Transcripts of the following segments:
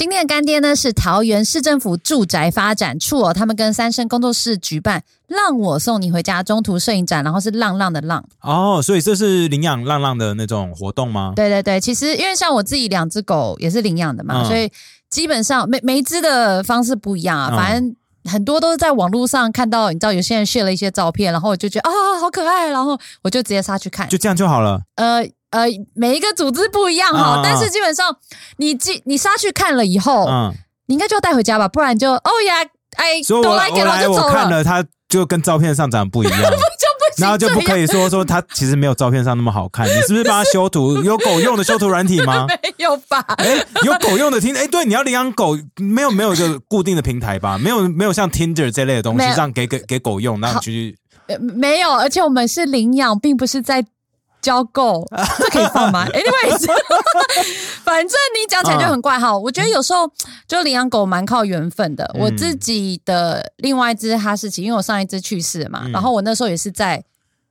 今天的干爹呢是桃园市政府住宅发展处哦，他们跟三生工作室举办“让我送你回家”中途摄影展，然后是浪浪的浪。哦，所以这是领养浪浪的那种活动吗？对对对，其实因为像我自己两只狗也是领养的嘛，嗯所以基本上每每一只的方式不一样啊，嗯反正。很多都是在网络上看到，你知道有些人 share 了一些照片，然后我就觉得啊好可爱，然后我就直接杀去看。就这样就好了。呃呃，每一个组织不一样哈，但是基本上你记你杀去看了以后，嗯，你应该就要带回家吧，不然就哦呀，哎，所以我都来给我看了，它就跟照片上长得不一样，然后就不可以以说说它其实没有照片上那么好看。你是不是帮它修图？有狗用的修图软体吗？没有吧？哎，有狗用的听，哎，对，你要领养狗，没有没有一个固定的平台吧？没有没有像 Tinder 这类的东西让给给给狗用，然后好去呃没有，而且我们是领养，并不是在交够，这可以放吗？Anyways，反正你讲起来就很怪哈。我觉得有时候就领养狗蛮靠缘分的。嗯我自己的另外一只哈士奇，因为我上一只去世嘛，嗯然后我那时候也是在。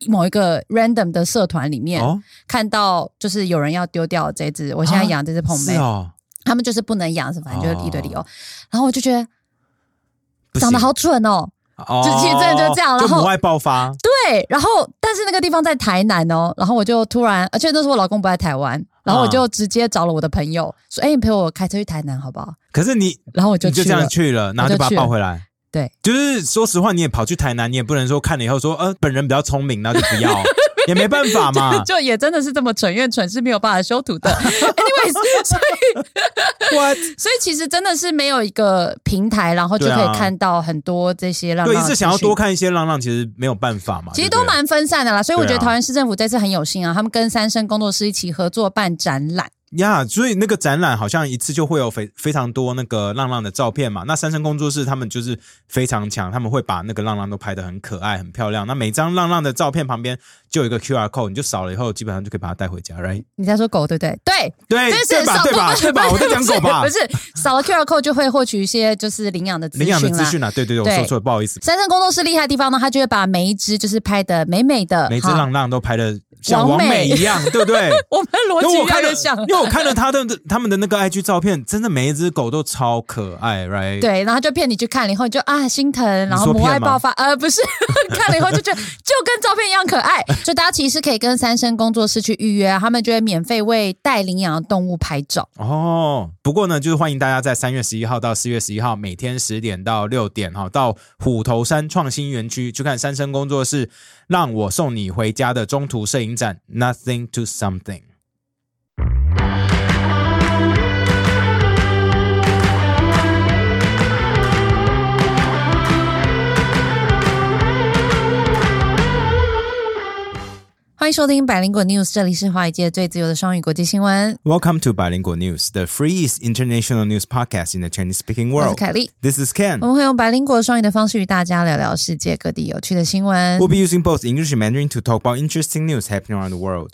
某一个 random 的社团里面、哦，看到，就是有人要丢掉这只，我现在养这只碰妹，是哦，他们就是不能养，是反正就是一堆理由。哦然后我就觉得长得好准哦，哦，就其实真的就这样然后就母爱爆发，对，然后但是那个地方在台南哦，然后我就突然，而且那时候我老公不在台湾，然后我就直接找了我的朋友说：“哎、你陪我开车去台南好不好可是你？”然后我就你就这。样去了，然后就把它我就去了抱回来。对，就是说实话，你也跑去台南，你也不能说看了以后说，呃，本人比较聪明，那就不要，也没办法嘛。就也真的是这么蠢，因为蠢是没有办法修图的。Anyways，所以 What？所以其实真的是没有一个平台，然后就可以看到很多这些浪对，让一直想要多看一些浪浪，其实没有办法嘛。其实都蛮分散的啦，所以我觉得桃园市政府这次很有心啊，他们跟三生工作室一起合作办展览。呀所以那个展览好像一次就会有非非常多那个浪浪的照片嘛。那三生工作室他们就是非常强，他们会把那个浪浪都拍得很可爱、很漂亮。那每张浪浪的照片旁边就有一个 QR code，你就扫了以后，基本上就可以把它带回家，right？你在说狗对不对？对，对就是对吧？扫对吧？对吧？我在讲狗吧不？是扫了 QR code 就会获取一些就是领养的资讯领养的资讯啊，对对对，我说错了，不好意思。三生工作室厉害的地方呢，他就会把每一只就是拍的美美的，哈每只浪浪都拍的像王完美美一样，对不对？我们逻辑我看了越来越像，，我看了他的他们的那个 IG 照片，真的每一只狗都超可爱，right？对，然后他就骗你去看了以后你就啊心疼，然后母爱爆发，呃不是，看了以后就觉得就跟照片一样可爱，所以大家其实可以跟三生工作室去预约啊，他们就会免费为带领养的动物拍照。哦，不过呢，就是欢迎大家在三月十一号到四月十一号，每天十点到六点哈，到虎头山创新园区去看三生工作室让我送你回家的中途摄影展，Nothing to Something。欢迎收听百灵果 News，这里是华尔街最自由的双语国际新闻。 Welcome to Bilingual News, the freest international news podcast in the Chinese-speaking 我是 world. 凯莉， This is Ken. 我们会用百灵果双语的方式与大家聊聊世界各地有趣的新闻 We'll。be using both English and Mandarin to talk about interesting news happening around the world.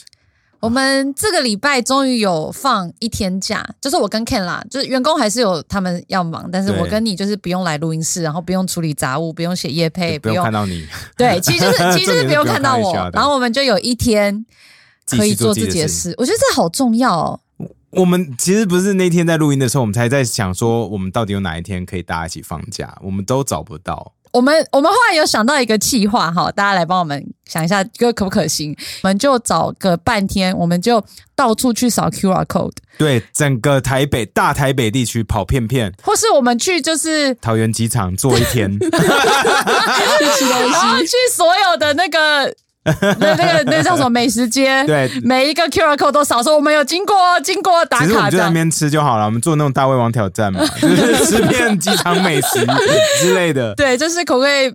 我们这个礼拜终于有放一天假，就是我跟 Ken 啦，就是员工还是有他们要忙，但是我跟你就是不用来录音室，然后不用处理杂物，不用写夜配，不用看到你，对，其实就是 其实就是不用看到我然后我们就有一天可以做自己的事，我觉得这好重要哦。我们其实不是那天在录音的时候，我们才在想说，我们到底有哪一天可以大家一起放假，我们都找不到。我们我们后来有想到一个计划哈，大家来帮我们想一下，这个可不可行？我们就找个半天，我们就到处去扫 QR code，对，整个台北大台北地区跑遍遍，或是我们去就是桃园机场坐一天，然后去所有的那个 那那个那个叫什么美食街，对。每一个 QR code 都扫，说我们有经过哦经过打其实我卡这样。们就在那边吃就好了，我们做那种大胃王挑战嘛，就是吃遍机场美食之类的。对，就是可不可以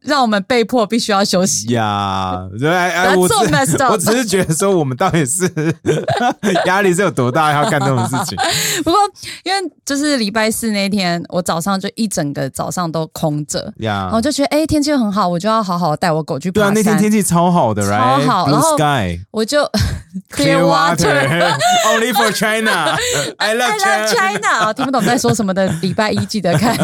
让我们被迫必须要休息？呀，对，哎我我只是觉得说，我们到底是 压力是有多大，要干这种事情？不过因为就是礼拜四那天，我早上就一整个早上都空着。呀然后就觉得哎、天气又很好，我就要好好地带我狗去爬对啊，那天天气超好的，right？超好然后 sky。我就 Clear water, only for China. I love I love China. China，听不懂在说什么的，礼拜一记得看。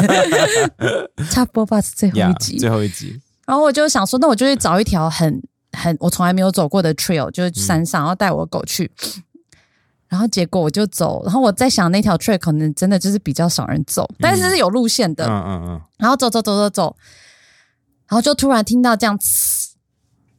插播吧，是最后一集。最后一集。然后我就想说，那我就去找一条很很我从来没有走过的 trail，就是山嗯上，然后带我狗去。然后结果我就走，然后我在想那条 trail 可能真的就是比较少人走，但是是有路线的。嗯嗯嗯，然后走走走走走，然后就突然听到这样呲，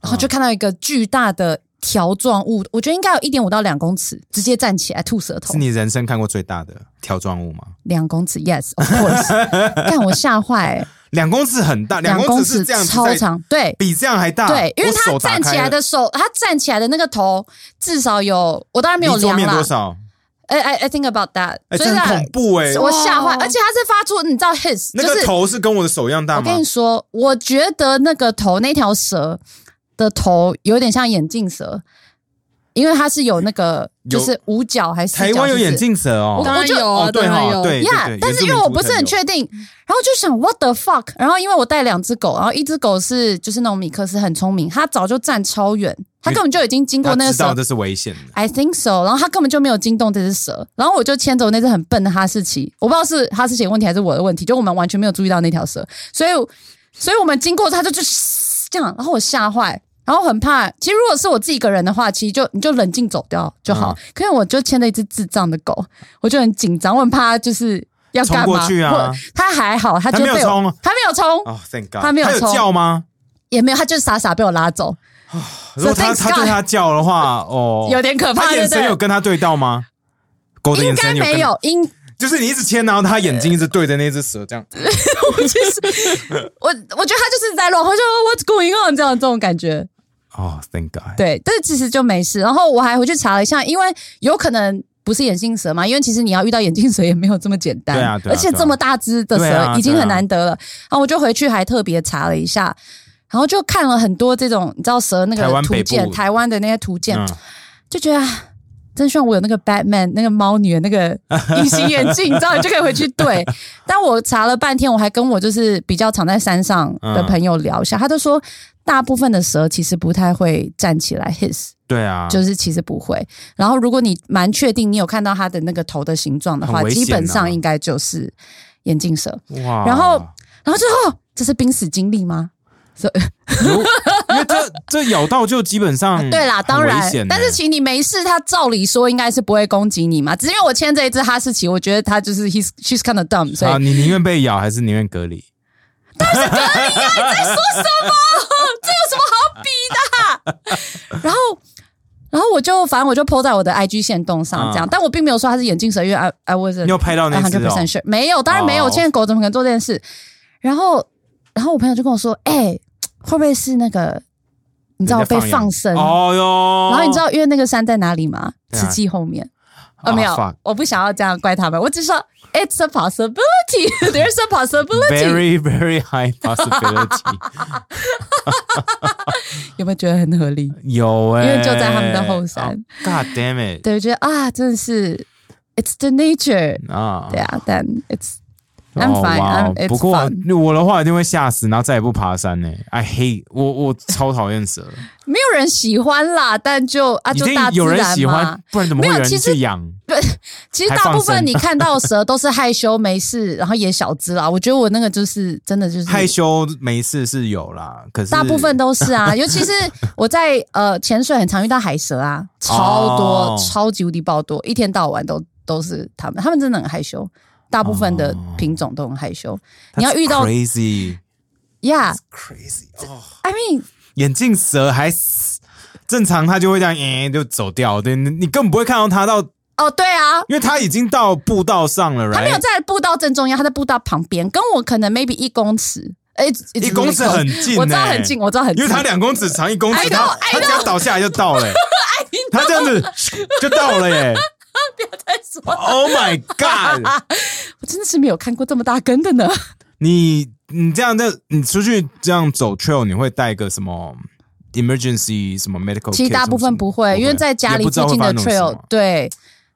然后就看到一个巨大的条状物，我觉得应该有一点五到两公尺，直接站起来吐舌头是，你人生看过最大的条状物吗？两公尺，yes，of course，看我吓坏、欸，两公尺很大，两公尺这样子，超长，对。比这样还大。对，因为他站起来的手，他站起来的那个头至少有，我当然没有量啦。面多少？哎哎哎，think about that，哎，就是这很恐怖哎！我吓坏，而且他是发出你知道 his，那个就是头是跟我的手一样大吗我跟你？说，我觉得那个头那条蛇的头有点像眼镜蛇，因为它是有那个就是五角还是角是是台湾有眼镜蛇哦，我当然就有啊，哦对有。对。但是因为我不是很确定，然后就想 what the fuck，然后因为我带两只狗，然后一只狗是就是那种米克斯很聪明，它早就站超远，它根本就已经经过那个蛇他知道这是危险的。I think so，然后它根本就没有惊动这只蛇，然后我就牵走那只很笨的哈士奇，我不知道是哈士奇的问题还是我的问题，就我们完全没有注意到那条蛇，所以所以我们经过它就就这样，然后我吓坏，然后很怕。其实如果是我自己一个人的话，其实就你就冷静走掉就好。嗯可是我就牵了一只智障的狗，我就很紧张，我很怕它就是要干冲过嘛。去啊或它还好，它就它没有冲它没有冲，哦，Thank God，他没有有叫吗？也没有，它就是傻傻被我拉走，如果他 thanks 他对他叫的话，哦，有点可怕，他眼神有跟他对到吗？狗的应眼神跟该没有，应就是你一直牵，然后他眼睛一直对着那只蛇，这样。我其实我我觉得他就是在乱，我就 What's going on 这样这种感觉，哦，Thank God，对，但是其实就没事。然后我还回去查了一下，因为有可能不是眼镜蛇嘛，因为其实你要遇到眼镜蛇也没有这么简单，对啊对啊而且这么大只的蛇已经很难得了。然后我就回去还特别查了一下。然后就看了很多这种，你知道蛇那个图鉴，部台湾的那些图鉴，嗯，就觉得啊真希望我有那个 Batman 那个猫女的那个 隐形眼镜，你知道，你就可以回去对。但我查了半天，我还跟我就是比较常在山上的朋友聊一下，他就说大部分的蛇其实不太会站起来 hiss，对啊，就是其实不会。然后如果你蛮确定你有看到它的那个头的形状的话，基本上应该就是眼镜蛇。哇，然后然后最后这是濒死经历吗？如因为这这咬到就基本上对啦，当然但是其实你没事，他照理说应该是不会攻击你嘛。只是因为我牵这一只哈士奇，我觉得它就是 he's she's kind of dumb，所以啊，你宁愿被咬还是宁愿隔离？但是隔离啊！你在说什么这有什么好比的？然后，然后我就反正我就 po 在我的 IG 线动上这样，嗯但我并没有说它是眼镜蛇，因为 I I wasn't 你有拍到那只哦 sure，没有，当然没有，哦牵狗怎么可能做这件事？然后，然后我朋友就跟我说，哎、会不会是那个你知道被放生？哦哟，然后你知道因为那个山在哪里吗？对啊。慈济后面。啊，啊没有我不想要这样怪他们，我只是说 it's a possibility, there's a possibility。very very high possibility，有没有觉得很合理？有哎，因为就在他们的后山。哦 God damn it，对，我觉得啊，真的是 it's the nature，啊，对啊，但 it's I'm- it's 不过我的话一定会吓死，然后再也不爬山呢。I hate 我我超讨厌蛇，没有人喜欢啦，但就啊，就大自有人然嘛喜欢。，不然怎么会有人没有其实去养？对其实大部分你看到蛇都是害羞没事，然后也小只啦。我觉得我那个就是真的就是害羞没事是有啦，可是大部分都是啊，尤其是我在呃潜水很常遇到海蛇啊，超多，哦超级无敌爆多，一天到晚都都是他们，他们真的很害羞。大部分的品种都很害羞，你要遇到 crazy Yeah，I crazy 哦，mean 眼镜蛇还死正常，它就会这样，诶、就走掉。对，你你根本不会看到它到，哦，对啊，因为它已经到步道上了它没有？在步道正中央，它在步道旁边，跟我可能 maybe 一公尺，哎，一公尺很近、我知道很近，，我知道很近，因为它两公尺长，一公尺，know, 它 I 它只要倒下来就到了、它这样子就到了耶在说，！Oh my god！我真的是没有看过这么大根的呢。你你这样的，你出去这样走 trail，你会带个什么 emergency 什么 medical？其实大部分不会，因为在家里附近的 trail，对，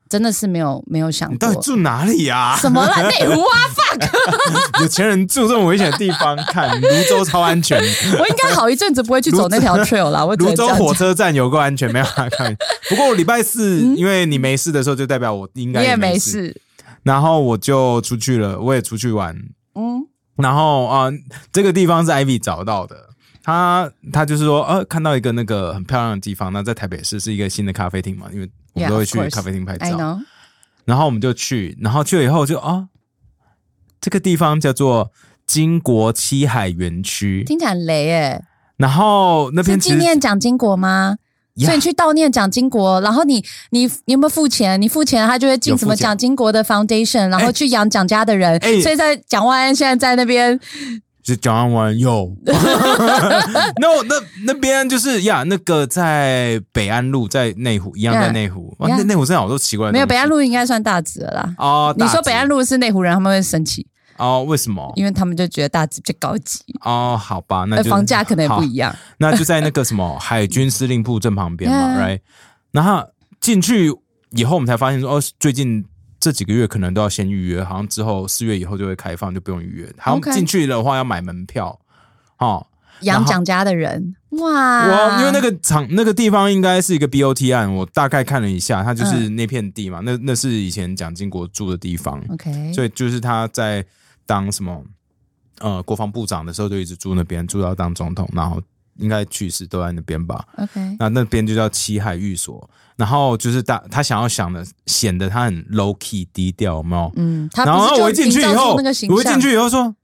真的是没有没有想过你到底住哪里呀、什么啦，内湖啊，fuck！有钱人住这么危险的地方，看泸州超安全，我应该好一阵子不会去走那条 trail 啦。我泸州火车站有够安全，没有看。不过我礼拜四，因为你没事的时候，就代表我应该嗯你也没没。事，然后我就出去了，我也出去玩。嗯，然后啊、呃这个地方是 Ivy 找到的。他他就是说，呃，看到一个那个很漂亮的地方，那在台北市是一个新的咖啡厅嘛，因为我们都会去咖啡厅拍照。然后我们就去，然后去了以后就啊，这个地方叫做金国七海园区，听起来很雷耶。然后那边纪念蒋经国吗？呀所以你去悼念蒋经国，然后你你你有没有付钱？你付钱，他就会进什么蒋经国的 foundation，然后哎去养蒋家的人。哎所以在蒋万安现在在那边，就讲完完有，那那那边就是呀，那个在北安路，在内湖一样在内湖。哇那内湖真的好多奇怪的没有北安路应该算大直了啦。哦。你说北安路是内湖人，他们会生气，哦？为什么？因为他们就觉得大直比较高级，哦，好吧，那房价可能也不一样。那就在那个什么海军司令部正旁边嘛 Yeah，right？然后进去以后，我们才发现说，哦，最近这几个月可能都要先预约，好像之后四月以后就会开放，就不用预约。好像进去的话要买门票，哦。然后养蒋家的人，哇！我因为那个场那个地方应该是一个 BOT 案，我大概看了一下，它就是那片地嘛，那那是以前蒋经国住的地方，OK，所以就是他在当什么呃国防部长的时候就一直住那边，住到当总统，然后应该去世都在那边吧。OK，那那边就叫七海寓所，然后就是大他想要想的显得他很 low key 低调，有没有？嗯，他然后我一进去以后，我一进去以后说。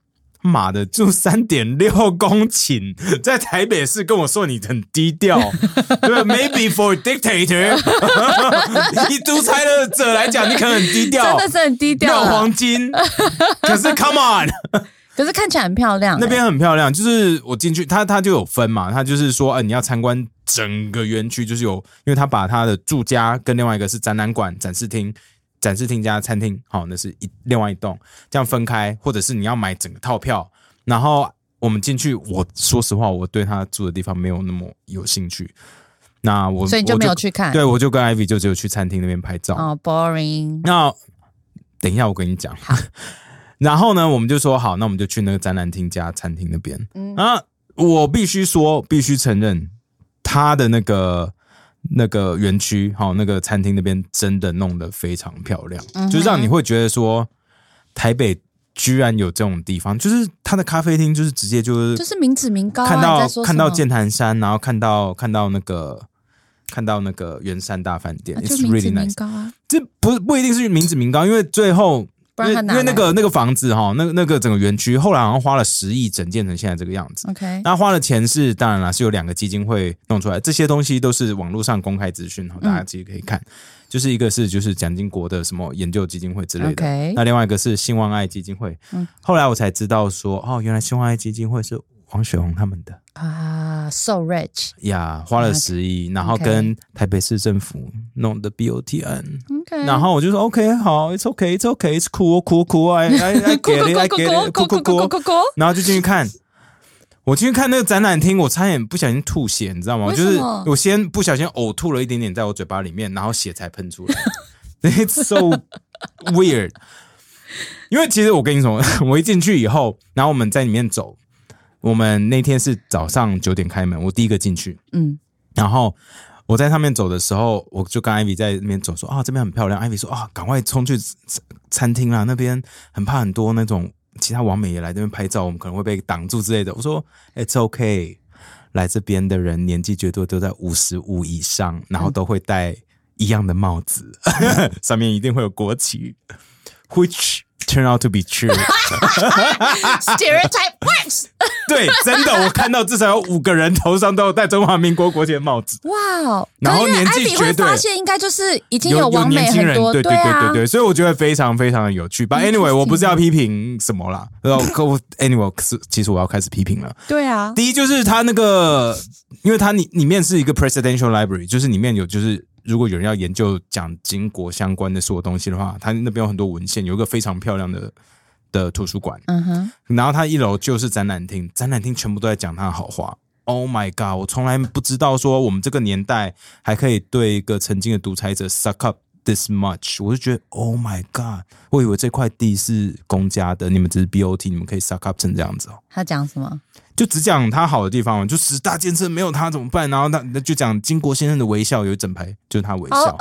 妈的，住三点六公顷，在台北市跟我说你很低调，对，maybe for dictator，以独裁的者来讲，你可能很低调，真的是很低调没有，黄金，可是 come on，可是看起来很漂亮欸。那边很漂亮，就是我进去，他他就有分嘛，他就是说，呃，你要参观整个园区，就是有，因为他把他的住家跟另外一个是展览馆、展示厅、展示厅加餐厅，好、那是一另外一栋，这样分开，或者是你要买整个套票，然后我们进去，我说实话，我对他住的地方没有那么有兴趣，那我所以你就我没有去看。对，我就跟 Ivy 就只有去餐厅那边拍照，哦，boring。那等一下，我跟你讲。然后呢，我们就说好，那我们就去那个展览厅加餐厅那边。嗯。啊，我必须说，必须承认，他的那个那个园区，好、那个餐厅那边真的弄得非常漂亮，嗯就是让你会觉得说，台北居然有这种地方，就是它的咖啡厅，就是直接就是就是民脂民膏啊，看到看到剑潭山，然后看到看到那个看到那个圆山大饭店、啊 i 就 t s 民脂 really nice。膏啊，这不不一定是名字名高，因为最后不然他哪因为那个那个房子哈，那个那个整个园区后来好像花了十亿整建成现在这个样子。OK，那花的钱是当然啦，是有两个基金会弄出来，这些东西都是网络上公开资讯哈，大家自己可以看。就是一个是就是蒋经国的什么研究基金会之类的 OK 那另外一个是兴旺爱基金会。嗯后来我才知道说，哦，原来兴旺爱基金会是王雪红他们的啊，so rich。呀，花了十亿，然后跟台北市政府弄的 BOT 案。OK，然后我就说 OK 好，It's OK，It's OK，It's cool，cool cool，I I I 咕 get 咕 it，I 咕 get 咕 it，咕咕咕咕 cool cool 咕 cool。咕咕，然后就进去看，我进去看那个展览厅，我差点不小心吐血，你知道吗？就是我先不小心呕吐了一点点在我嘴巴里面，然后血才喷出来。It's so weird。因为其实我跟你说，我一进去以后，然后我们在里面走，我们那天是早上九点开门，我第一个进去，嗯，然后我在上面走的时候，我就跟艾比在那边走，说啊这边很漂亮。艾比说啊赶快冲去餐餐厅啦，那边很怕很多那种其他网美也来这边拍照，我们可能会被挡住之类的。我说 It's okay，来这边的人年纪绝对都在五十五以上，然后都会戴一样的帽子，上面一定会有国旗，which turn out to be true。stereotype works。对，真的，我看到至少有五个人头上都有戴中华民国国旗的帽子。哇哦！然后年纪绝对发现，应该就是已经有完美年轻人，很多，对对啊，对对，所以我觉得非常非常的有趣。But anyway，我不是要批评什么啦，然后可我 anyway，其实我要开始批评了。对啊，第一就是它那个，因为它里里面是一个 presidential library，就是里面有就是如果有人要研究讲经国相关的所有东西的话，他那边有很多文献，有一个非常漂亮的的图书馆。嗯哼，然后他一楼就是展览厅，展览厅全部都在讲他的好话。Oh my god！我从来不知道说我们这个年代还可以对一个曾经的独裁者 suck up this much，我就觉得 Oh my god！我以为这块地是公家的，你们只是 BOT，你们可以 suck up 成这样子哦。他讲什么？就只讲他好的地方，就十大建设没有他怎么办？然后他那就讲金国先生的微笑，有一整排就是他微笑。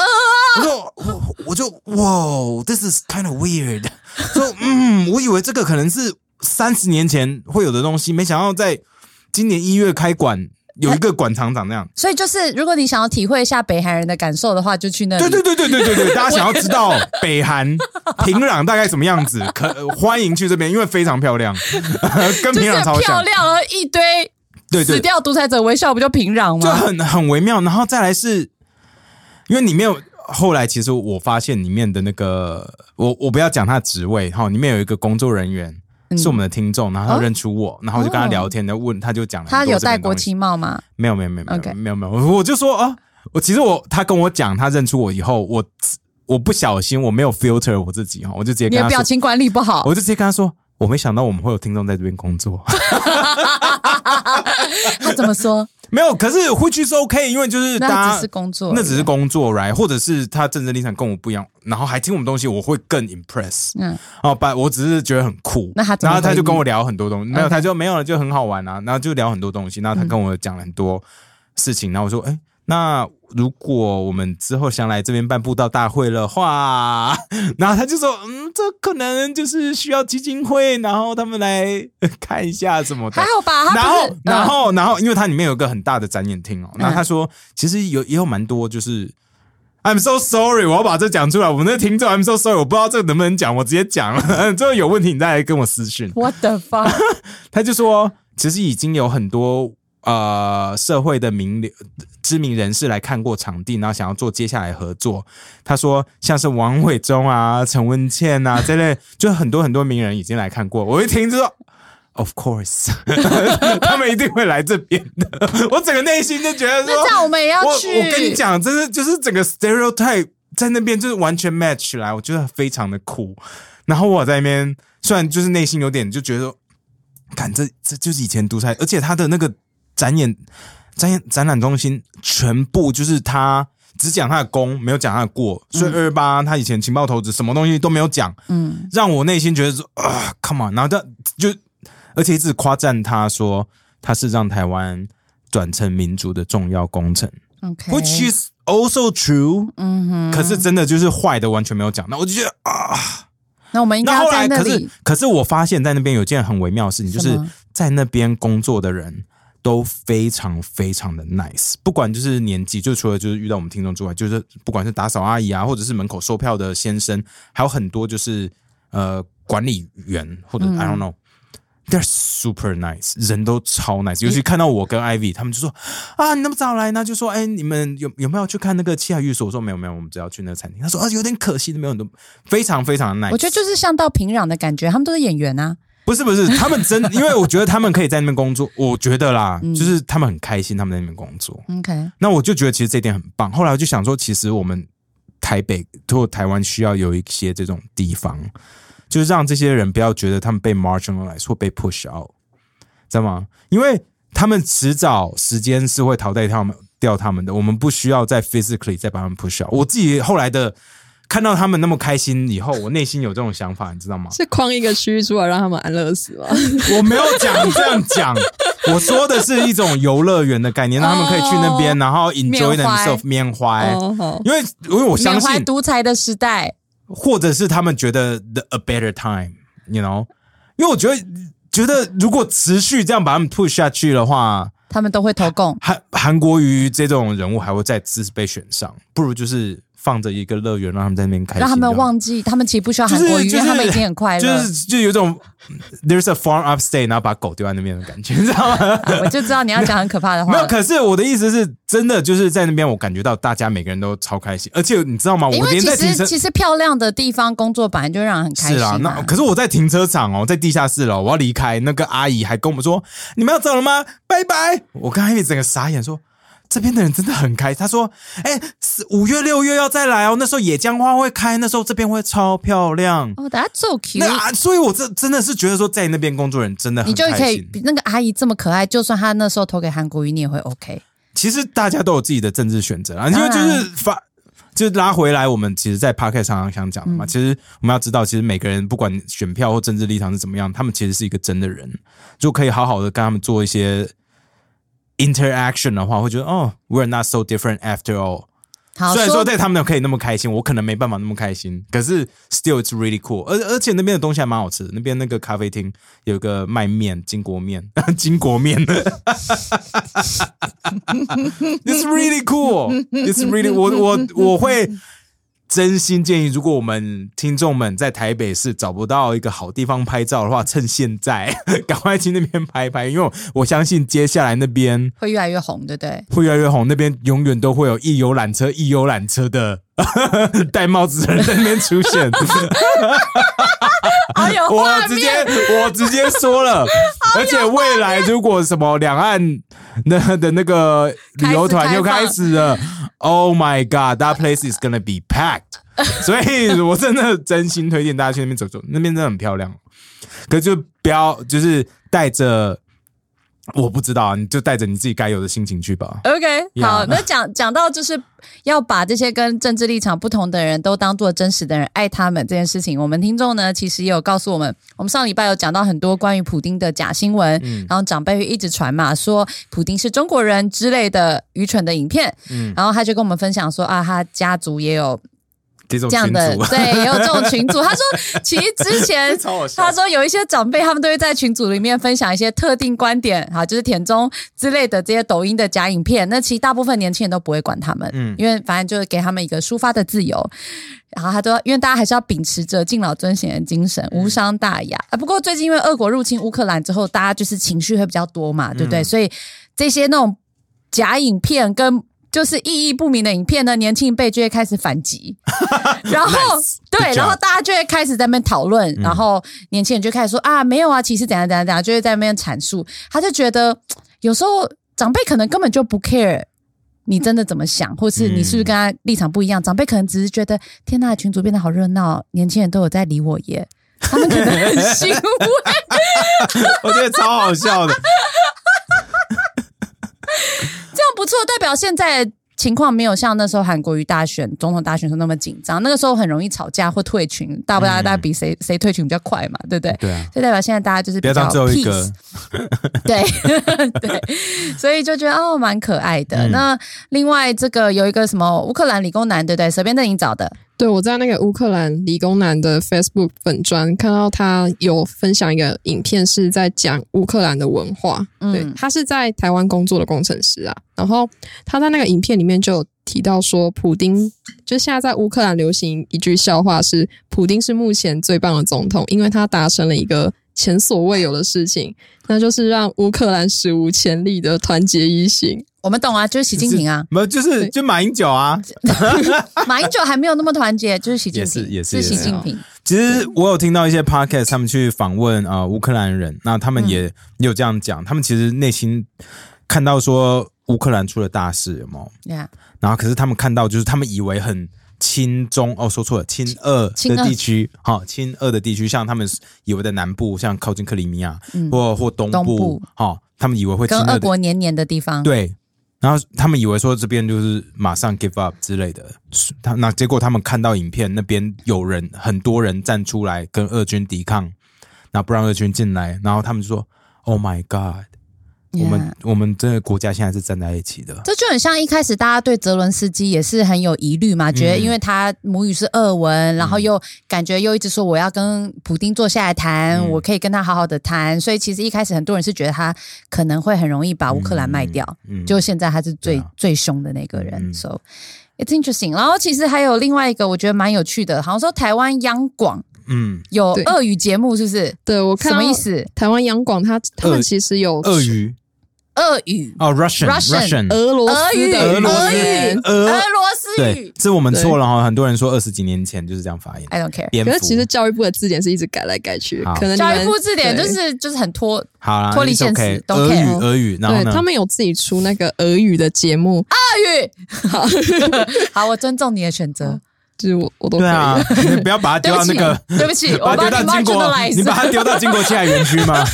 我就我我就哇，this is kind of weird。说嗯，我以为这个可能是三十年前会有的东西，没想到在今年一月开馆有一个馆长长那样。所以就是，如果你想要体会一下北韩人的感受的话，就去那里。对对对对对对对，大家想要知道北韩平壤大概什么样子，可欢迎去这边，因为非常漂亮，跟平壤超像，漂亮，而一堆对对死，掉独裁者微笑，不就平壤吗？就很很微妙。然后再来是，因为里面有后来，其实我发现里面的那个，我我不要讲他职位哈，里面有一个工作人员。嗯。是我们的听众，然后他认出我，然后我就跟他聊天，然后问，他就讲了他有戴国旗帽吗？没有没有没有没有没有没有，我我就说啊，我其实我他跟我讲，他认出我以后，我我不小心我没有 filter 我自己哈，我就直接你跟他说，的表情管理不好，我就直接跟他说，我没想到我们会有听众在这边工作，他怎么说？没有，可是 which is OK，因为就是大家那只是工作，那只是工作，right？或者是他政治立场跟我不一样，然后还听我们东西，我会更 impress。嗯，哦，把我只是觉得很酷。那他然后他就跟我聊很多东西，没有，他就没有了，就很好玩啊。然后就聊很多东西，然后他跟我讲了很多事情，然后我说，哎，那如果我们之后想来这边办布道大会的话，然后他就说，嗯，这可能就是需要基金会，然后他们来 看一下什么的还。好吧？然后，然嗯后，然后，因为它里面有一个很大的展演厅哦，然后他说，其实有也有蛮多，就是，I'm so sorry，我要把这讲出来。我们的听众，I'm so sorry，我不知道这个能不能讲，我直接讲了。这个有问题，你再来跟我私讯。What the fuck？他就说，其实已经有很多呃社会的名流知名人士来看过场地，然后想要做接下来合作。他说，像是王伟忠啊、陈文茜啊这类，就很多很多名人已经来看过。我一听就说。Of course，他们一定会来这边的。我整个内心就觉得说，那这样我们也要去。我跟你，讲，真的就是整个 stereotype 在那边就是完全 match 起来，我觉得非常的酷。然后我在那边，虽然就是内心有点就觉得说，看这这就是以前独裁，而且他的那个展演展演展览中心全部就是他只讲他的功，没有讲他的过，所以二八他以前情报投资什么东西都没有讲，嗯，让我内心觉得说啊，come on，然后他就而且一直夸赞他说他是让台湾转成民主的重要工程。OK，Which is also true，嗯哼，可是真的就是坏的完全没有讲，那我就觉得啊，那我们应该那后要在那来可是。可是我发现，在那边有件很微妙的事情，就是在那边工作的人都非常非常的 nice，不管就是年纪，就除了就是遇到我们听众之外，就是不管是打扫阿姨啊，或者是门口售票的先生，还有很多就是呃管理员或者、I don't know。They're super nice，人都超 nice，尤其看到我跟 Ivy，他们就说啊，你那么早来呢？就说哎，你们有有没有去看那个七海寓所？我说没有没有，我们只要去那个餐厅。他说啊，有点可惜，没有很多，非常非常的 nice。我觉得就是像到平壤的感觉，他们都是演员啊。不是不是，他们真，因为我觉得他们可以在那边工作，我觉得啦，嗯就是他们很开心，他们在那边工作。OK，那我就觉得其实这一点很棒。后来我就想说，其实我们台北或台湾需要有一些这种地方，就是让这些人不要觉得他们被 marginalize 或被 push out，知道吗？因为他们迟早时间是会淘汰他们掉他们的，我们不需要再 physically 再把他们 push out。我自己后来的看到他们那么开心以后，我内心有这种想法，你知道吗？是框一个区域出来让他们安乐死吗？我没有讲这样讲，我说的是一种游乐园的概念，让他们可以去那边，然后 enjoy themselves 缅怀。因为因为我相信，独裁的时代。或者是他们觉得 the a better time，you know，因为我觉得觉得如果持续这样把他们 push 下去的话，他们都会投共。韩韩国瑜这种人物还会再次被选上，不如就是放着一个乐园让他们在那边开心让他们忘记，他们其实不需要就是韩国语，因就是为他们已经很快乐。就是就有一种 there's a farm upstate，然后把狗丢在那边的感觉，你 知道吗？啊我就知道你要讲很可怕的话。没有，可是我的意思是，真的就是在那边，我感觉到大家每个人都超开心，而且你知道吗？我连在停其实漂亮的地方工作本来就让人很开心、是啊，那可是我在停车场哦，在地下室了，我要离开，那个阿姨还跟我们说：“你们要走了吗？拜拜！”我跟艾米整个傻眼说。这边的人真的很开，他说：“哎、四五月六月要再来哦，那时候野江花会开，那时候这边会超漂亮。哦、大家 so cute，那啊，所以我这真的是觉得说，在那边工作人真的很你就可。以比那个阿姨这么可爱，就算她那时候投给韩国瑜，你也会 OK。其实大家都有自己的政治选择啊，因为就是发，就拉回来，我们其实，在 p a r k 常常想讲的嗯嘛。其实我们要知道，其实每个人不管选票或政治立场是怎么样，他们其实是一个真的人，就可以好好的跟他们做一些 interaction 的话，会觉得哦，we're not so different after all。虽然说在他们可以那么开心，我可能没办法那么开心，可是 still it's really cool。而而且那边的东西还蛮好吃的，那边那个咖啡厅有一个卖面金国面，金国面，it's really cool。It's really 我我我会。真心建议，如果我们听众们在台北市找不到一个好地方拍照的话，趁现在 赶快去那边拍拍，因为我相信接下来那边会越来越红，对不对？会越来越红，那边永远都会有一游览车、一游览车的 戴帽子的人在那边出现。好有我直接我直接说了，而且未来如果什么两岸那的那个旅游团又开始了。Oh my god, that place is gonna be packed。所以我真的真心推荐大家去那边走走，那边真的很漂亮。可就不要就是带着我不知道，你就带着你自己该有的心情去吧。OK，好，那讲讲到就是要把这些跟政治立场不同的人都当做真实的人，爱他们这件事情，我们听众呢其实也有告诉我们，我们上礼拜有讲到很多关于普丁的假新闻，然后长辈会一直传嘛，说普丁是中国人之类的愚蠢的影片，然后他就跟我们分享说啊，他家族也有。这样的对，也有这种群组。他说，其实之前 他说有一些长辈，他们都会在群组里面分享一些特定观点，哈，就是田中之类的这些抖音的假影片。那其实大部分年轻人都不会管他们，嗯，因为反正就是给他们一个抒发的自由。然后他都因为大家还是要秉持着敬老尊贤的精神，无伤大雅。啊，不过最近因为俄国入侵乌克兰之后，大家就是情绪会比较多嘛，对不对？所以这些那种假影片跟。就是意义不明的影片呢，年轻一辈就会开始反击，然后对，然后大家就会开始在那边讨论，然后年轻人就开始说啊，没有啊，其实怎样怎样怎样，就会在那边阐述。他就觉得有时候长辈可能根本就不 care 你真的怎么想，或是你是不是跟他立场不一样。长辈可能只是觉得天呐，群主变得好热闹，年轻人都有在理我耶，他们可能很欣慰。我觉得超好笑的。不错，代表现在情况没有像那时候韩国瑜大选、总统大选时候那么紧张。那个时候很容易吵架或退群，大不大？大家比谁谁退群比较快嘛，对不对？对啊。就代表现在大家就是比较 peace。对 对，所以就觉得哦，蛮可爱的。那另外这个有一个什么乌克兰理工男，对不对？随便的你找的。对，我在那个乌克兰理工男的 Facebook 粉专看到他有分享一个影片，是在讲乌克兰的文化。对他是在台湾工作的工程师啊，然后他在那个影片里面就有提到说，普丁就现在在乌克兰流行一句笑话是，普丁是目前最棒的总统，因为他达成了一个前所未有的事情，那就是让乌克兰史无前例的团结一心。我们懂啊，就是习近平啊，没有，就是就马英九啊，马英九还没有那么团结，就是习近平，也是也是习近平。其实我有听到一些 podcast，他们去访问啊乌克兰人，那他们也有这样讲，他们其实内心看到说乌克兰出了大事，有有？然后可是他们看到就是他们以为很亲中哦，说错了，亲俄的地区，哈，亲俄的地区，像他们以为的南部，像靠近克里米亚，或或东部，好，他们以为会跟俄国黏黏的地方，对。然后他们以为说这边就是马上 give up 之类的，他那结果他们看到影片那边有人很多人站出来跟俄军抵抗，那不让俄军进来，然后他们就说 Oh my God。我们我们这个国家现在是站在一起的，这就很像一开始大家对泽伦斯基也是很有疑虑嘛，觉得因为他母语是俄文，然后又感觉又一直说我要跟普丁坐下来谈，我可以跟他好好的谈，所以其实一开始很多人是觉得他可能会很容易把乌克兰卖掉，嗯就现在他是最最凶的那个人，so it's interesting。然后其实还有另外一个我觉得蛮有趣的，好像说台湾央广。嗯，有俄语节目是不是？对我看什么意思？台湾央广他他们其实有俄语。俄语。哦，Russian，Russian，俄罗斯的俄语，俄罗斯语，这我们错了哈。很多人说二十几年前就是这样发音，I don't care。可是其实教育部的字典是一直改来改去，可能教育部字典就是就是很脱，好脱离现实。俄语，俄语，然后他们有自己出那个俄语的节目，俄语。好，好，我尊重你的选择。就是我，我都对啊，你不要把它丢到那个，对不起，我把它丢到金国，你把它丢到金国青海园区吗？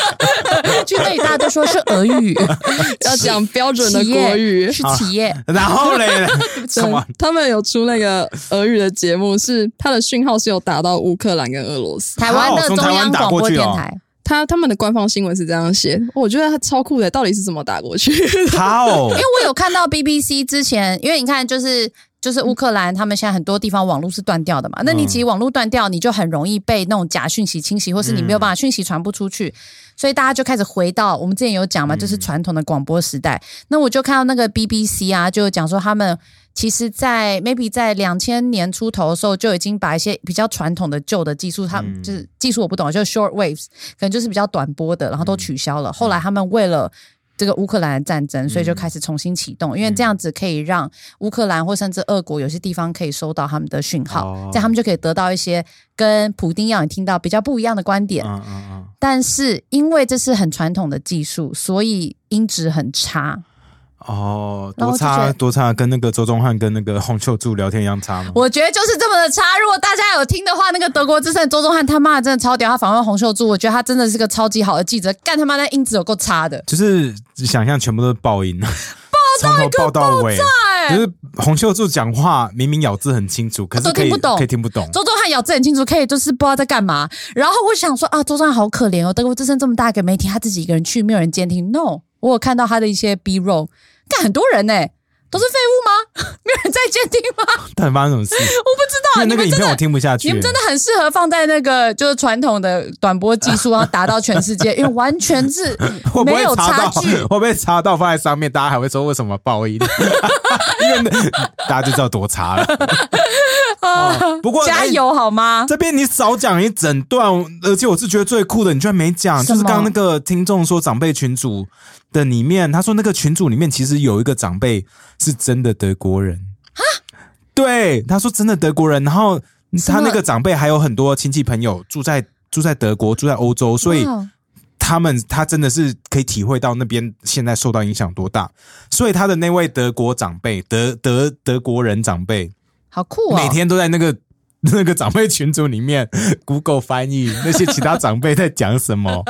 去那里大家都说是俄语，要讲标准的国语，是企业。然后嘞，什么？他们有出那个俄语的节目，是它的讯号是有打到乌克兰跟俄罗斯，台湾的中央广播电台。他他们的官方新闻是这样写，我觉得他超酷的，到底是怎么打过去？好，因为我有看到 BBC 之前，因为你看就是。就是乌克兰，他们现在很多地方网络是断掉的嘛？那你其实网络断掉，你就很容易被那种假讯息侵袭，或是你没有办法讯息传不出去，所以大家就开始回到我们之前有讲嘛，就是传统的广播时代。那我就看到那个 BBC 啊，就讲说他们其实，在 maybe 在两千年出头的时候，就已经把一些比较传统的旧的技术，他们就是技术我不懂，就是 short waves，可能就是比较短波的，然后都取消了。后来他们为了这个乌克兰的战争，所以就开始重新启动，因为这样子可以让乌克兰或甚至俄国有些地方可以收到他们的讯号，这样他们就可以得到一些跟普丁要你听到比较不一样的观点。嗯嗯嗯。但是因为这是很传统的技术，所以音质很差。哦，多差多差，跟那个周宗汉跟那个洪秀柱聊天一样差吗？我觉得就是这么的差。如果大家有听的话，那个德国之声周宗汉他妈的真的超屌，他访问洪秀柱，我觉得他真的是个超级好的记者。干他妈的音质有够差的，就是想象全部都是爆音，爆到尾。就是洪秀柱讲话明明咬字很清楚，可是听不懂，可以听不懂。周宗汉咬字很清楚，可以就是不知道在干嘛。然后我想说啊，周宗汉好可怜哦，德国之声这么大一个媒体，他自己一个人去，没有人监听。No，我有看到他的一些 B roll。干很多人呢，都是废物吗？没有人在监听吗？到底发生什么事？我不知道。那个影片我听不下去。你们真的很适合放在那个就是传统的短波技术，然后打到全世界，因为完全是没有差距。会不会查到放在上面，大家还会说为什么报应？因为大家就知道多差了。不过加油好吗？这边你少讲一整段，而且我是觉得最酷的，你居然没讲，就是刚刚那个听众说长辈群主。的里面，他说那个群组里面其实有一个长辈是真的德国人啊，对，他说真的德国人，然后他那个长辈还有很多亲戚朋友住在住在德国，住在欧洲，所以他们他真的是可以体会到那边现在受到影响多大，所以他的那位德国长辈，德德德国人长辈，好酷啊，每天都在那个。那个长辈群组里面，Google 翻译那些其他长辈在讲什么，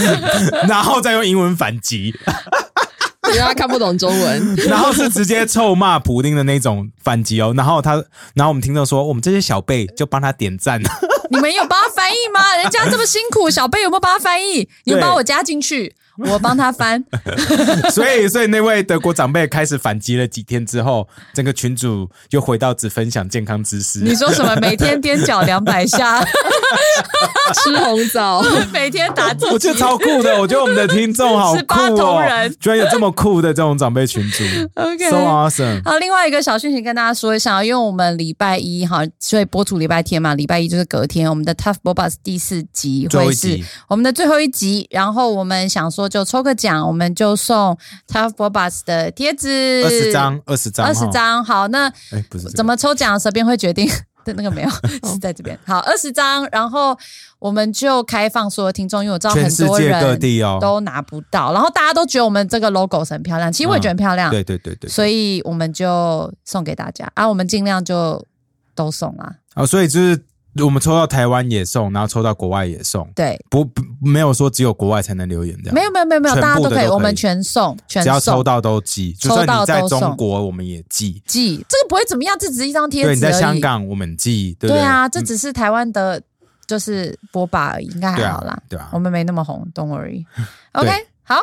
然后再用英文反击，因为他看不懂中文，然后是直接臭骂普丁的那种反击哦。然后他，然后我们听到说，我们这些小辈就帮他点赞。你们有帮他翻译吗？人家这么辛苦，小辈有没有帮他翻译？你把我加进去。我帮他翻，所以所以那位德国长辈开始反击了几天之后，整个群主又回到只分享健康知识。你说什么？每天踮脚两百下，吃红枣，每天打字，我觉得超酷的。我觉得我们的听众好酷哦，居然有这么酷的这种长辈群主。OK，so awesome。好，另外一个小讯息跟大家说一下，因为我们礼拜一哈，所以播出礼拜天嘛，礼拜一就是隔天，我们的 Tough Bobus 第四集会是我们的最后一集，然后我们想说。就抽个奖，我们就送 Tough Bobas 的贴纸二十张，二十张，二十张。好，那不是怎么抽奖，随便会决定。的 那个没有 是在这边。好，二十张，然后我们就开放所有听众，因为我知道很多人各地哦都拿不到，然后大家都觉得我们这个 logo 很漂亮，其实我也觉得很漂亮。对对对对，所以我们就送给大家啊，我们尽量就都送啊。哦，所以就是。我们抽到台湾也送，然后抽到国外也送。对，不不没有说只有国外才能留言这样。没有没有没有没有，大家都可以，我们全送，全只要抽到都寄。就算你在中国，我们也寄。寄这个不会怎么样，这只是一张贴纸。对，你在香港我们寄。对啊，这只是台湾的，就是播吧而已，应该还好啦。对啊，我们没那么红，Don't worry。OK，好。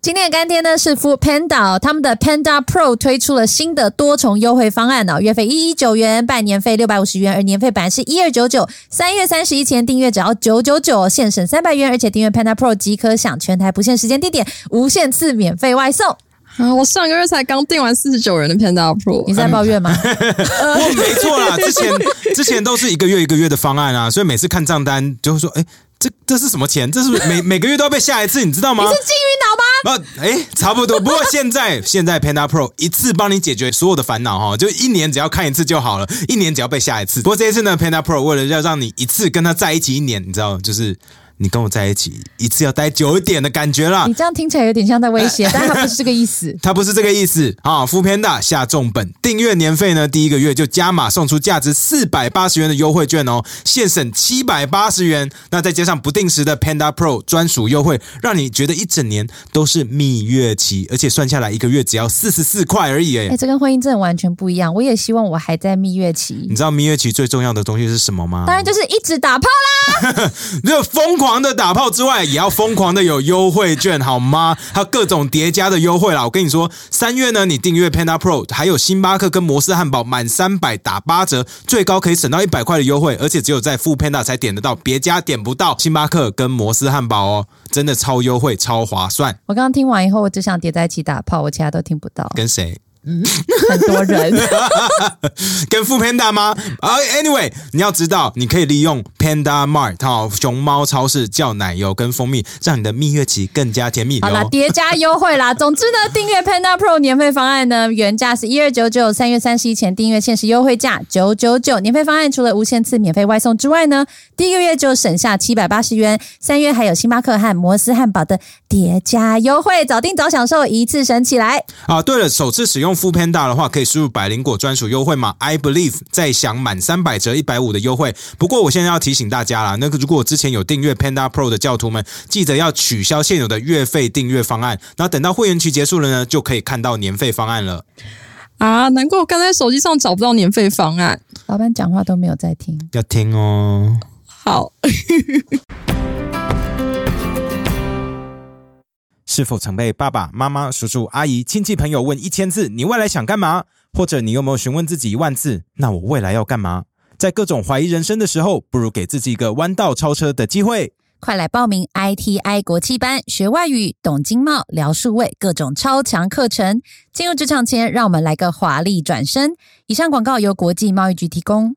今天的干爹呢是 Food Panda，他们的 Panda Pro 推出了新的多重优惠方案哦，月费一一九元，半年费六百五十元，而年费本来是一二九九，三月三十一前订阅只要九九九，现省三百元，而且订阅 Panda Pro 即可享全台不限时间地点无限次免费外送。啊，我上个月才刚订完四十九人的 Panda Pro，你在抱怨吗？不，没错啦，之前 之前都是一个月一个月的方案啊，所以每次看账单就会说，哎。这这是什么钱？这是每每个月都要被下一次，你知道吗？你是金鱼脑吗？那，哎，差不多。不过现在现在 Panda Pro 一次帮你解决所有的烦恼哈，就一年只要看一次就好了，一年只要被下一次。不过这一次呢，Panda Pro 为了要让你一次跟他在一起一年，你知道，就是你跟我在一起一次要待久一点的感觉啦你。这样听起来有点像在威胁，但他不是这个意思。他不是这个意思啊！副片大下重本，订阅年费呢，第一个月就加码送出价值四百八十元的优惠券哦，现省七百八十元。那再加上不定时的 Panda Pro 专属优惠，让你觉得一整年都是蜜月期，而且算下来一个月只要四十四块而已哎、诶。这跟婚姻真的完全不一样。我也希望我还在蜜月期你，知道蜜月期最重要的东西是什么吗？当然就是一直打炮啦。除了疯狂的打炮之外，也要疯狂的有优惠券，好吗？还有各种叠加的优惠啦！我跟你说，三月呢，你订阅 Panda Pro，还有星巴克跟摩斯汉堡满三百打八折，最高可以省到一百块的优惠，而且只有在富 Panda 才点得到，别家点不到。星巴克跟摩斯汉堡哦，真的超优惠、超划算。我刚刚听完以后，我只想叠在一起打炮，我其他都听不到。跟谁？很多人，跟富 Panda 吗？啊、a n y w a y 你要知道，你可以利用 Panda Mart 哈、熊猫超市叫奶油跟蜂蜜，让你的蜜月期更加甜蜜。好啦，叠加优惠啦。总之呢，订阅 Panda Pro 年费方案呢，原价是一二九九，三月三十一前订阅限时优惠价九九九。年费方案除了无限次免费外送之外呢，第一个月就省下七百八十元，三月还有星巴克和摩斯汉堡的叠加优惠，早订早享受，一次省起来。啊，对了，首次使用 Food Panda 的话，可以输入百灵果专属优惠码 I believe，再享满三百折一百五的优惠。不过我现在要提醒大家啦，那个如果之前有订阅 Panda Pro 的教徒们，记得要取消现有的月费订阅方案，然后等到会员期结束了呢，就可以看到年费方案了。啊，难怪我刚才手机上找不到年费方案。老板讲话都没有在听。要听哦。好，是否曾被爸爸妈妈、叔叔、阿姨、亲戚朋友问一千次“你未来想干嘛”，或者你有没有询问自己一万次“那我未来要干嘛”？在各种怀疑人生的时候，不如给自己一个弯道超车的机会。快来报名 ITI 国际班，学外语、懂经贸、聊数位，各种超强课程。进入职场前，让我们来个华丽转身。以上广告由国际贸易局提供。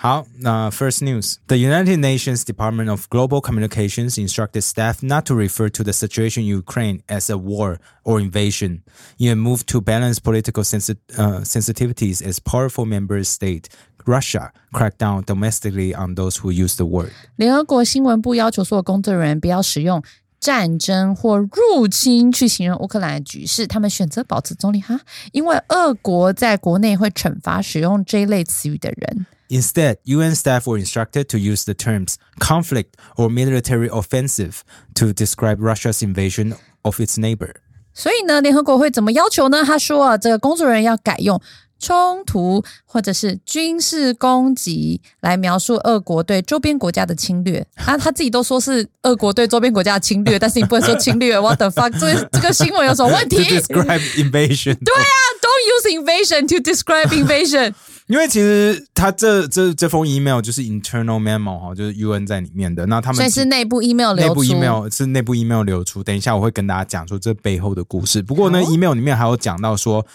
好，那 first news. The United Nations Department of Global Communications instructed staff not to refer to the situation in Ukraine as a war or invasion in a move to balance political sensi- uh, sensitivities as powerful member state Russia cracked down domestically on those who use the word. 联合国新闻部要求所有工作人员不要使用战争或入侵去形容乌克兰的局势，他们选择保持中立哈，因为俄国在国内会惩罚使用这一类词语的人。 Instead, UN staff were instructed to use the terms conflict or military offensive to describe Russia's invasion of its neighbor. 所以呢，联合国会怎么要求呢？他说啊，这个工作人员要改用冲突或者是军事攻击来描述俄国对周边国家的侵略。啊，他自己都说是俄国对周边国家的侵略，但是你不能说侵略。What the fuck？这个这个新闻有什么问题 To describe invasion. 对啊，Don't use invasion to describe invasion。 因为其实他这这这封 email 就是 internal memo 哈，就是 UN 在里面的。那他们所以是内部 email 流出。内部 email 是内部 email 流出。等一下我会跟大家讲说这背后的故事。不过呢、好 e m a i l 里面还有讲到说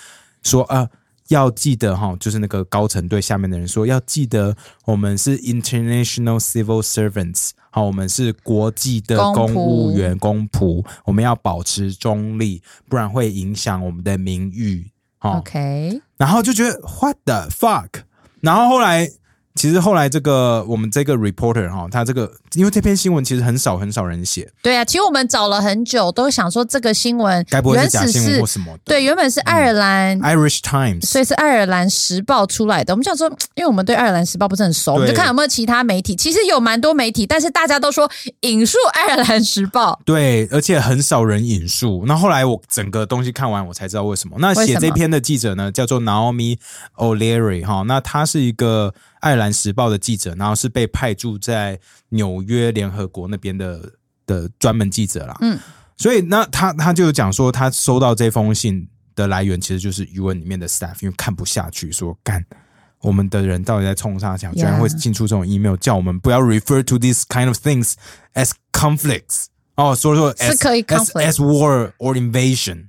说呃。要记得哈，就是那个高层对下面的人说，要记得我们是 international civil servants，好，我们是国际的公务员公仆，我们要保持中立，不然会影响我们的名誉。好 OK，然后就觉得 What the fuck？然后后来，其实后来这个我们这个 reporter 哈，他这个因为这篇新闻其实很少很少人写，对啊，其实我们找了很久，都想说这个新闻该不会是假新闻或什么的？对，原本是爱尔兰。，Irish Times 所以是爱尔兰时报出来的。我们想说，因为我们对爱尔兰时报不是很熟，我们就看有没有其他媒体。其实有蛮多媒体，但是大家都说引述爱尔兰时报。对，而且很少人引述。那后来我整个东西看完，我才知道为什么。那写这篇的记者呢，叫做 Naomi O'Leary 哈，那他是一个爱尔兰时报的记者，然后是被派驻在纽约联合国那边的的专门记者啦。嗯，所以那他他就讲说，他收到这封信的来源其实就是 UN 里面的 staff，因为看不下去，说干。我们的人到底在冲啥墙？居然会进出这种 email，叫我们不要 refer to these kind of things as conflicts。哦，说说 as, 是可以 as, as war or invasion。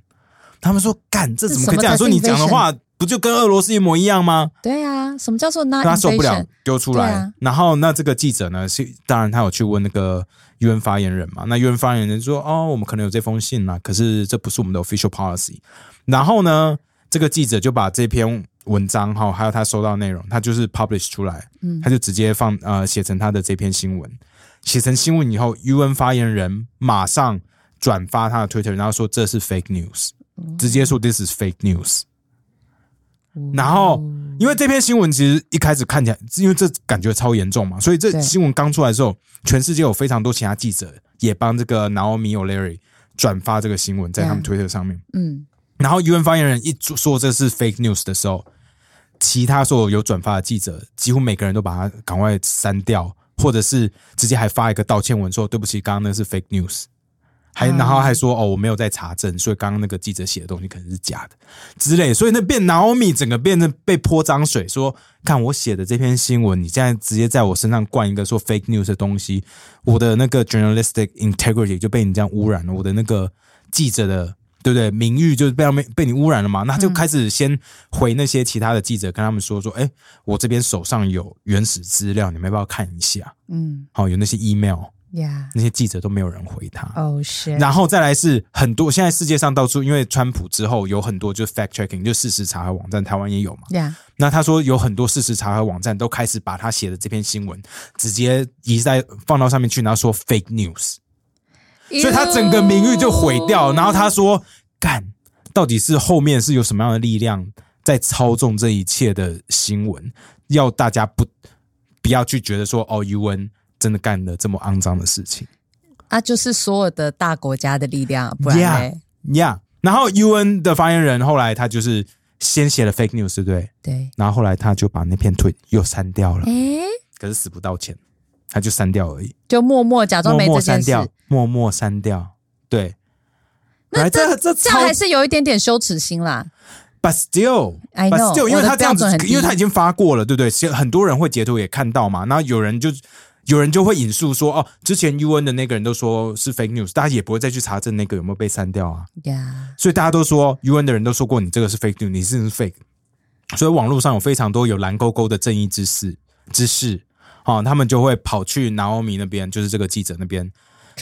他们说干，这怎么可以这样？说你讲的？话不就跟俄罗斯一模一样吗？对啊，什么叫做 not 他受不了？丢出来。啊然后那这个记者呢，是当然他有去问那个 UN 发言人嘛？那 UN 发言人说：“哦，我们可能有这封信啦，可是这不是我们的 official policy。”然后呢，这个记者就把这篇文章哈，还有他收到内容，他就是 publish 出来，嗯，他就直接放呃写成他的这篇新闻，写成新闻以后，UN 发言人马上转发他的 Twitter，然后说这是 fake news，直接说 this is fake news。然后，因为这篇新闻其实一开始看起来，因为这感觉超严重嘛，所以这新闻刚出来的时候，全世界有非常多其他记者也帮这个 Naomi O'Leary 转发这个新闻在他们 Twitter 上面。嗯，然后 UN 发言人一说这是 fake news 的时候，其他所有有转发的记者几乎每个人都把它赶快删掉，或者是直接还发一个道歉文说对不起，刚刚那是 fake news。还然后还说哦，我没有在查证，所以刚刚那个记者写的东西可能是假的之类，所以那变 Naomi 整个变成被泼脏水，说看我写的这篇新闻，你现在直接在我身上灌一个说 fake news 的东西，我的那个 journalistic integrity 就被你这样污染了，我的那个记者的对不对名誉就被被被你污染了嘛？那就开始先回那些其他的记者，跟他们说说，哎，我这边手上有原始资料，你们要不要看一下？嗯，好，有那些 email。呀，那些记者都没有人回他。哦，是。然后再来是很多，现在世界上到处，因为川普之后有很多就是 fact checking，就事实查核网站，台湾也有嘛。呀。那他说有很多事实查核网站都开始把他写的这篇新闻直接移在放到上面去，然后说 fake news，所以他整个名誉就毁掉。然后他说，干，到底是后面是有什么样的力量在操纵这一切的新闻，要大家不不要去觉得说哦，UN。真的干了这么肮脏的事情啊！就是所有的大国家的力量，不然后 UN 的发言人后来他就是先写了 fake news，对不对？对。然后后来他就把那篇推又删掉了。诶，可是死不道歉，他就删掉而已，就默默假装没这件事，默默删掉。对。那这这这样还是有一点点羞耻心啦。But still，But still，因为他这样子，因为他已经发过了，对不对？很多人会截图也看到嘛。然后有人就。有人就会引述说：“哦，之前 UN 的那个人都说是 fake news，大家也不会再去查证那个有没有被删掉啊。”所以大家都说 UN 的人都说过你这个是 fake news，你是 fake。所以网络上有非常多有蓝勾勾的正义之士之士，哦，他们就会跑去 Naomi 那边，就是这个记者那边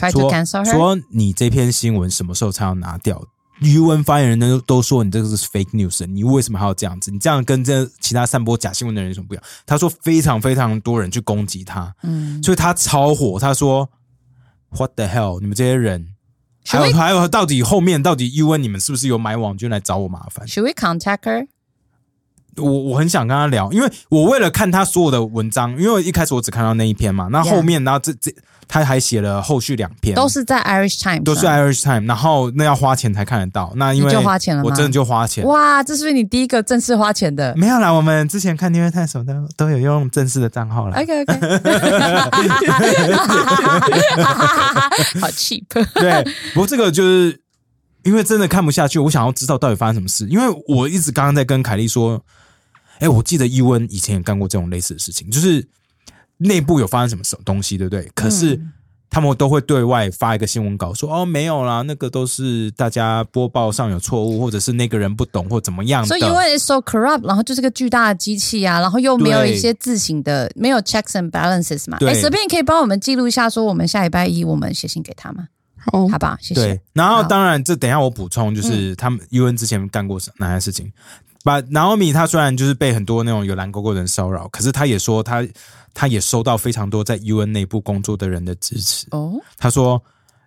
说说你这篇新闻什么时候才要拿掉？余文发言人呢都说你这个是 fake news，你为什么还要这样子？你这样跟这其他散播假新闻的人有什么不一样？他说非常非常多人去攻击他，嗯，所以他超火。他说 What the hell？你们这些人，还有还有，到底后面到底 UN 你们是不是有买网军来找我麻烦？Should we contact her？我我很想跟他聊，因为我为了看他所有的文章，因为一开始我只看到那一篇嘛，那后面然后这这。他还写了后续两篇，都是在 Irish Times，都是 Irish Times，然后那要花钱才看得到。那因为就花钱了，我真的就花钱。哇，这是不是你第一个正式花钱的？没有啦，我们之前看 New York Times 都都有用正式的账号了。OK OK，好 cheap。对，不过这个就是因为真的看不下去，我想要知道到底发生什么事。因为我一直刚刚在跟凯莉说，哎，我记得伊温以前也干过这种类似的事情，就是。内部有发生什么什么东西，对不对？可是他们都会对外发一个新闻稿，说哦没有啦，那个都是大家播报上有错误，或者是那个人不懂或怎么样。所以因为 so corrupt，然后就是个巨大的机器啊，然后又没有一些自省的，没有 checks and balances 嘛。哎，随便可以帮我们记录一下，说我们下礼拜一我们写信给他吗？好，好吧，谢谢。对，然后当然这等下我补充，就是他们 UN 之前干过哪些事情。把 Naomi 他虽然就是被很多那种有蓝勾勾的人骚扰，可是他也说他。他也收到非常多在 UN 内部工作的人的支持。哦，他说，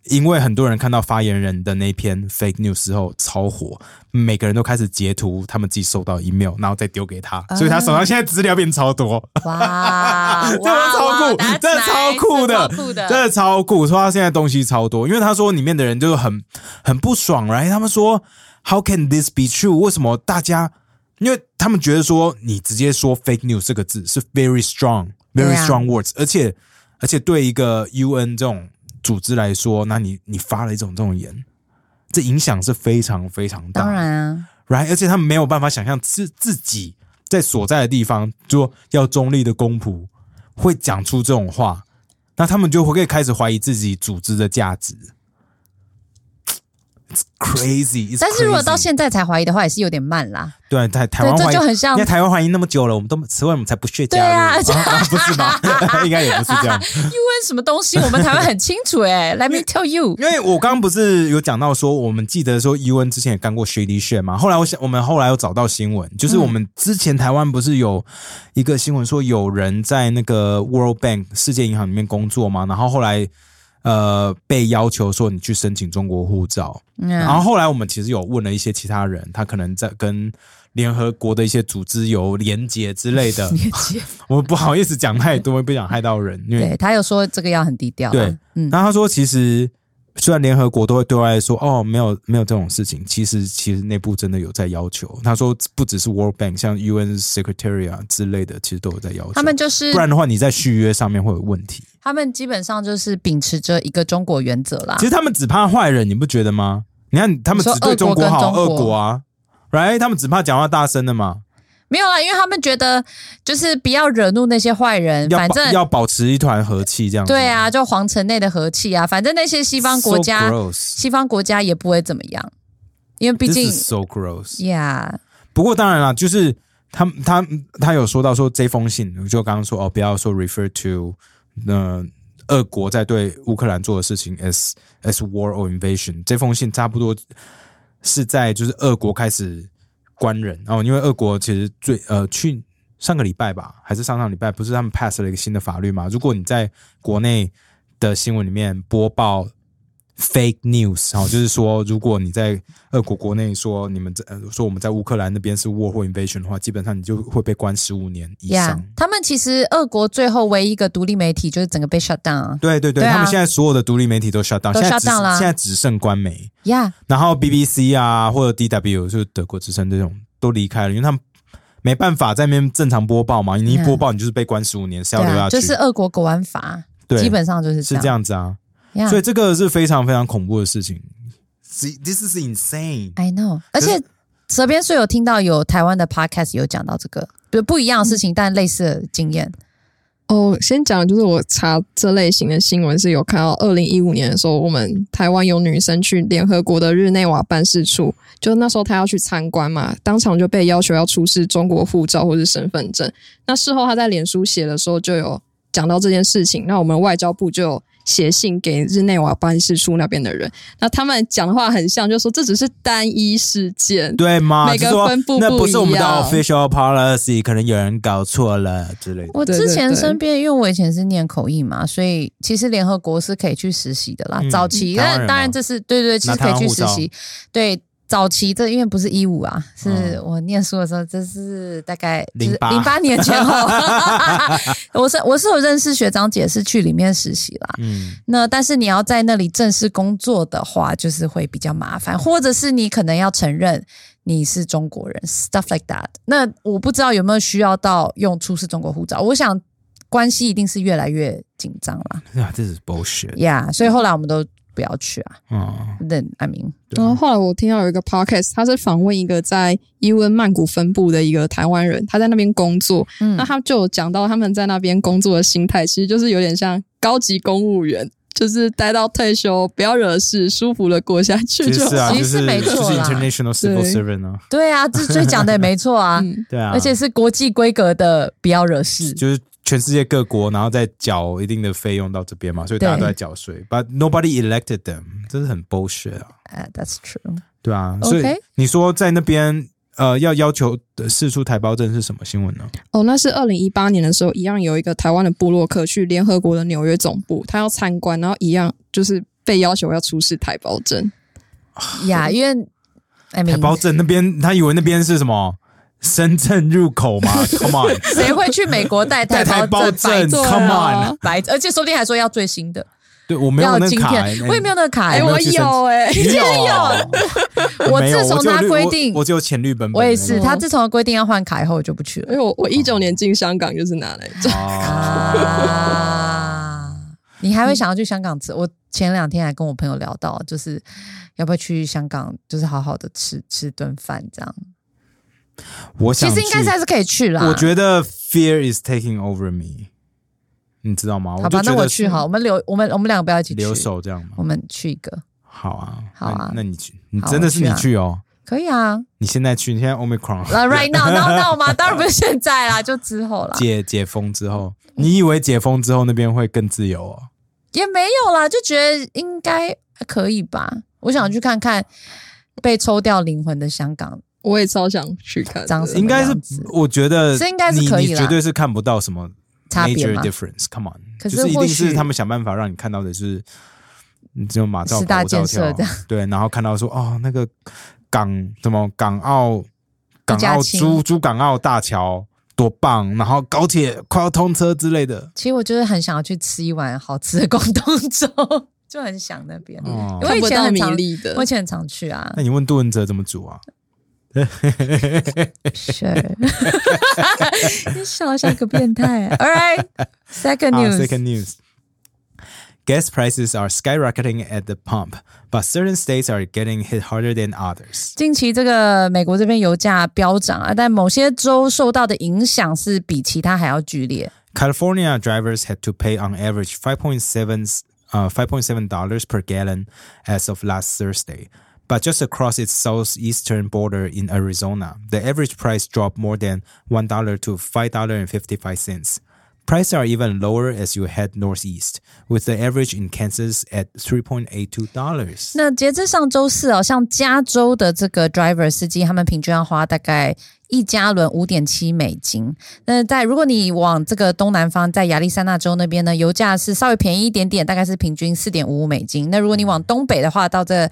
因为很多人看到发言人的那篇 fake news 之后超火，每个人都开始截图他们自己收到 email，然后再丢给他，所以他手上现在资料变超多。哇，真的超酷，真的超酷的，真的超酷。说他现在东西超多，因为他说里面的人就是很很不爽，right？他们说 How can this be true？为什么大家？因为他们觉得说你直接说 fake news 这个字是 very strong。Very strong words，而且而且对一个 UN 这种组织来说，那你你发了一种这种言，这影响是非常非常大。当然啊，right，而且他们没有办法想象自自己在所在的地方，说要中立的公仆会讲出这种话，那他们就会开始怀疑自己组织的价值。crazy。但是如果到现在才怀疑的话，也是有点慢啦。对，台台湾这就很像，因为台湾怀疑那么久了，我们都此外我们才不屑加入，对 啊，不是吧？应该也不是这样。UN 什么东西，我们台湾很清楚哎。Let me tell you，因为我刚刚不是有讲到说，我们记得说 UN 之前也干过 shady shit 嘛。后来我想，我们后来又找到新闻，就是我们之前台湾不是有一个新闻说有人在那个 World Bank 世界银行里面工作嘛，然后后来。呃，被要求说你去申请中国护照，然后后来我们其实有问了一些其他人，他可能在跟联合国的一些组织有连结之类的。我不好意思讲太多，不想害到人。对他有说这个要很低调。对，嗯，然后他说其实。虽然联合国都会对外说哦，没有没有这种事情，其实其实内部真的有在要求。他说不只是 World Bank，像 UN Secretary 啊之类的，其实都有在要求。他们就是不然的话，你在续约上面会有问题。他们基本上就是秉持着一个中国原则啦。其实他们只怕坏人，你不觉得吗？你看他们只对中国好，恶国啊，right？他们只怕讲话大声的嘛。没有啦，因为他们觉得就是不要惹怒那些坏人，反正要保持一团和气，这样对啊，就皇城内的和气啊，反正那些西方国家，西方国家也不会怎么样，因为毕竟 so gross，yeah。不过当然啦，就是他他他有说到说这封信，就刚刚说哦，不要说 refer to 那俄国在对乌克兰做的事情 as as war or invasion，这封信差不多是在就是俄国开始。官人哦，因为俄国其实最呃去上个礼拜吧，还是上上礼拜，不是他们 pass 了一个新的法律嘛？如果你在国内的新闻里面播报 fake news，然后就是说，如果你在俄国国内说你们在说我们在乌克兰那边是 war 或 invasion 的话，基本上你就会被关十五年以上。他们其实俄国最后唯一一个独立媒体就是整个被 shut down。对对对，他们现在所有的独立媒体都 shut down，现在只现在只剩官媒。呀，然后 BBC 啊，或者 DW 就是德国之声这种都离开了，因为他们没办法在那边正常播报嘛。你一播报，你就是被关十五年，是要留下去。就是俄国国安法，对，基本上就是是这样子啊。所以这个是非常非常恐怖的事情。This is insane. I know。而且舌边是有听到有台湾的 podcast 有讲到这个，就不一样的事情，但类似的经验。哦，先讲就是我查这类型的新闻是有看到，二零一五年的时候，我们台湾有女生去联合国的日内瓦办事处，就那时候她要去参观嘛，当场就被要求要出示中国护照或是身份证。那事后她在脸书写的时候就有讲到这件事情，那我们外交部就有。写信给日内瓦办事处那边的人，那他们讲的话很像，就说这只是单一事件，对吗？每个分布不一样。那不是我们的 official policy，可能有人搞错了之类的。我之前身边，因为我以前是念口译嘛，所以其实联合国是可以去实习的啦。早期，那当然这是对对，其实可以去实习，对。早期这因为不是一五啊，是我念书的时候，这是大概零八零八年前后。我是我是有认识学长姐是去里面实习啦，嗯，那但是你要在那里正式工作的话，就是会比较麻烦，或者是你可能要承认你是中国人，stuff like that。那我不知道有没有需要到用出示中国护照，我想关系一定是越来越紧张了。呀，这是 bullshit。Yeah，，所以后来我们都。不要去啊！嗯，那阿明。然后后来我听到有一个 podcast，他是访问一个在 UN 曼谷分部的一个台湾人，他在那边工作。嗯，那他就讲到他们在那边工作的心态，其实就是有点像高级公务员，就是待到退休，不要惹事，舒服的过下去就。其实没错啦。International Civil Servant 啊。对啊，这最讲的也没错啊。对啊，而且是国际规格的，不要惹事。就是。全世界各国，然后再缴一定的费用到这边嘛，所以大家都在缴税。But nobody elected them，这是很 bullshit 啊。Uh, that's true。对啊，所以你说在那边呃要要求出台胞证是什么新闻呢？哦，那是二零一八年的时候，一样有一个台湾的布洛克去联合国的纽约总部，他要参观，然后一样就是被要求要出示台胞证。呀，因为台胞证那边他以为那边是什么？深圳入口吗？Come on，谁会去美国带台胞证？Come on，白，而且说不定还说要最新的。对我没有那卡，我也没有那个卡，我有哎，你有？我自从他规定，我只有浅绿本本。我也是，他自从规定要换卡以后，我就不去了。因为我我一九年进香港就是拿来做。啊，你还会想要去香港吃？我前两天还跟我朋友聊到，就是要不要去香港，就是好好的吃吃顿饭这样。我其实应该是还是可以去啦。我觉得 fear is taking over me，你知道吗？好吧，那我去好，我们留我们我们两个不要一起留守这样吗？我们去一个好啊，好啊那那你去，你真的是你去哦。可以啊。你现在去，你现在 Omicron 呃，right now 吗？当然不是现在啦，就之后啦。解解封之后，你以为解封之后那边会更自由哦？也没有啦，就觉得应该可以吧。我想去看看被抽掉灵魂的香港我也超想去看的，长什么应该是样子，我觉得是应该是你可以啦你绝对是看不到什么差别 major 吗 difference。Come on，可是就是一定许是他们想办法让你看到的是，你只有马照十大跑，我照跳建设这样，对，然后看到说哦，那个港什么港澳港澳家亲珠珠港澳大桥多棒，然后高铁快要通车之类的。其实我就是很想要去吃一碗好吃的广东粥，就很想那边。哦因为以看不到米前很常，粒的我以。前很常去啊。那你问杜文泽怎么煮啊？Sure，你笑得像个变态。All right，second 啊 news。 second news. Gas prices are skyrocketing at the pump, but certain states are getting hit harder than others. 近期这个美国这边油价飙涨啊，但某些州受到的影响是比其他还要剧烈。 California drivers had to pay on average 5.7 uh, 5.7 dollars per gallon as of last Thursday. But just across its southeastern border in Arizona, the average price dropped more than $1 to $5.55. Prices are even lower as you head northeast, with the average in Kansas at $3.82. 那截至上周四哦，像加州的这个 driver 司机，他们平均要花大概一加仑五点七美金。那在如果你往这个东南方，在亚利桑那州那边呢，油价是稍微便宜一点点，大概是平均四点五五美金。那如果你往东北的话，到这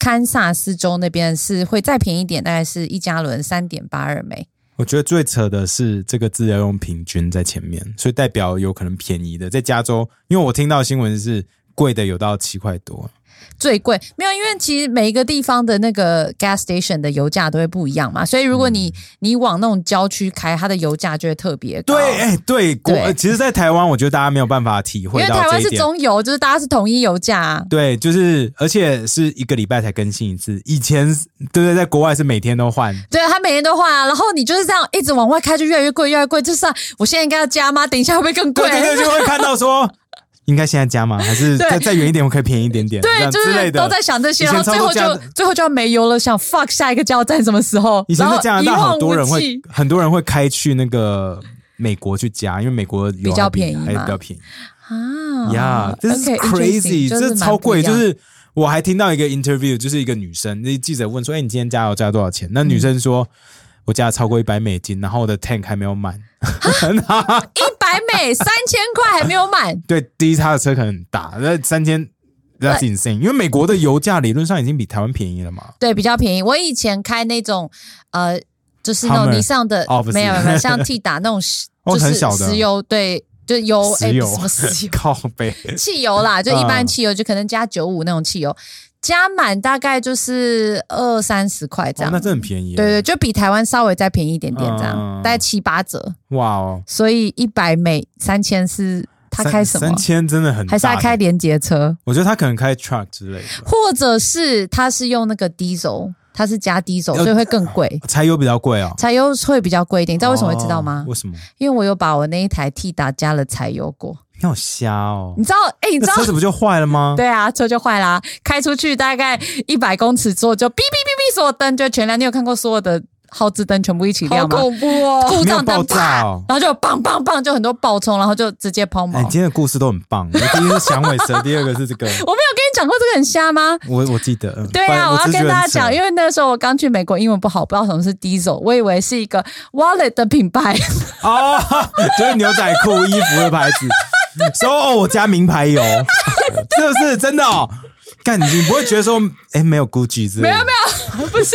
堪萨斯州那边是会再便宜一点，大概是一加仑三点八二美。我觉得最扯的是这个字要用平均在前面，所以代表有可能便宜的，在加州，因为我听到新闻是贵的有到七块多，最贵没有，因为其实每一个地方的那个 gas station 的油价都会不一样嘛，所以如果你、你往那种郊区开，它的油价就会特别高。对，哎、对，国其实，在台湾，我觉得大家没有办法体会因会为台湾是。中油，就是大家是统一油价、啊。对，就是，而且是一个礼拜才更新一次。以前，对对，在国外是每天都换。对，它每天都换啊，然后你就是这样一直往外开，就越来越贵，越来越贵。就是、啊、我现在应该要加吗？等一下会不会更贵？对对对，就会看到说，应该现在加吗？还是 再再远一点，我可以便宜一点点，这对，样就是之类的。都在想这些，然后最后就最后就要没油了，想 fuck 下一个加油站什么时候？以前在加拿大，很多人会很多人会开去那个美国去加，因为美国油比较便宜嘛还比较便宜。啊呀，这是 OK，crazy，interesting，这超贵。就是我还听到一个 interview，就是一个女生，那记者问说：“哎、你今天加油加多少钱？”那女生说：“我加了超过一百美金，然后我的 tank 还没有满。一三千块还没有满，对，第一，她的车可能很大，那三千。That's insane，因为美国的油价理论上已经比台湾便宜了嘛。对，比较便宜。我以前开那种呃，就是那种尼桑的哦没有没有，像 T 打那种就是石油，对，就油什么石油，靠背，汽油啦，就一般嗯。汽油，就可能加九五那种汽油，加满大概就是二三十块这样。哦那真的很便宜耶。对对，就比台湾稍微再便宜一点点，这样、嗯大概七八折。哇哦，所以一百美三千是他三开什么三？千真的很大，还是他开连接车，我觉得他可能开 truck 之类的，或者是他是用那个 diesel，他是加 diesel，呃所以会更贵。柴油比较贵哦。柴油会比较贵一点，你知道为什么会知道吗？哦为什么？因为我有把我那一台 T 打加了柴油过。你好瞎哦你！知道？哎、你知道那车？子不就坏了吗？对啊，车就坏啦，开出去大概一百公尺之后就哔哔哔哔，所有灯就全亮。你有看过所有的耗资灯全部一起亮吗？恐怖哦！故障灯啪哦，然后就棒棒棒，就很多爆冲，然后就直接抛锚。哎，今天的故事都很棒。第一个是响尾蛇，第二个是这个，我没有跟你讲过这个很瞎吗？我我记得。嗯对啊，我要跟大家讲，因为为那时候我刚去美国，英文不好，不知道什么是 Diesel，我以为是一个 wallet 的品牌。哦，就是牛仔裤、衣服的 牌子。说哦，我加名牌油，是不是真的哦？干，你你不会觉得说，哎，没有 Gucci 之类的？没有没有，不是，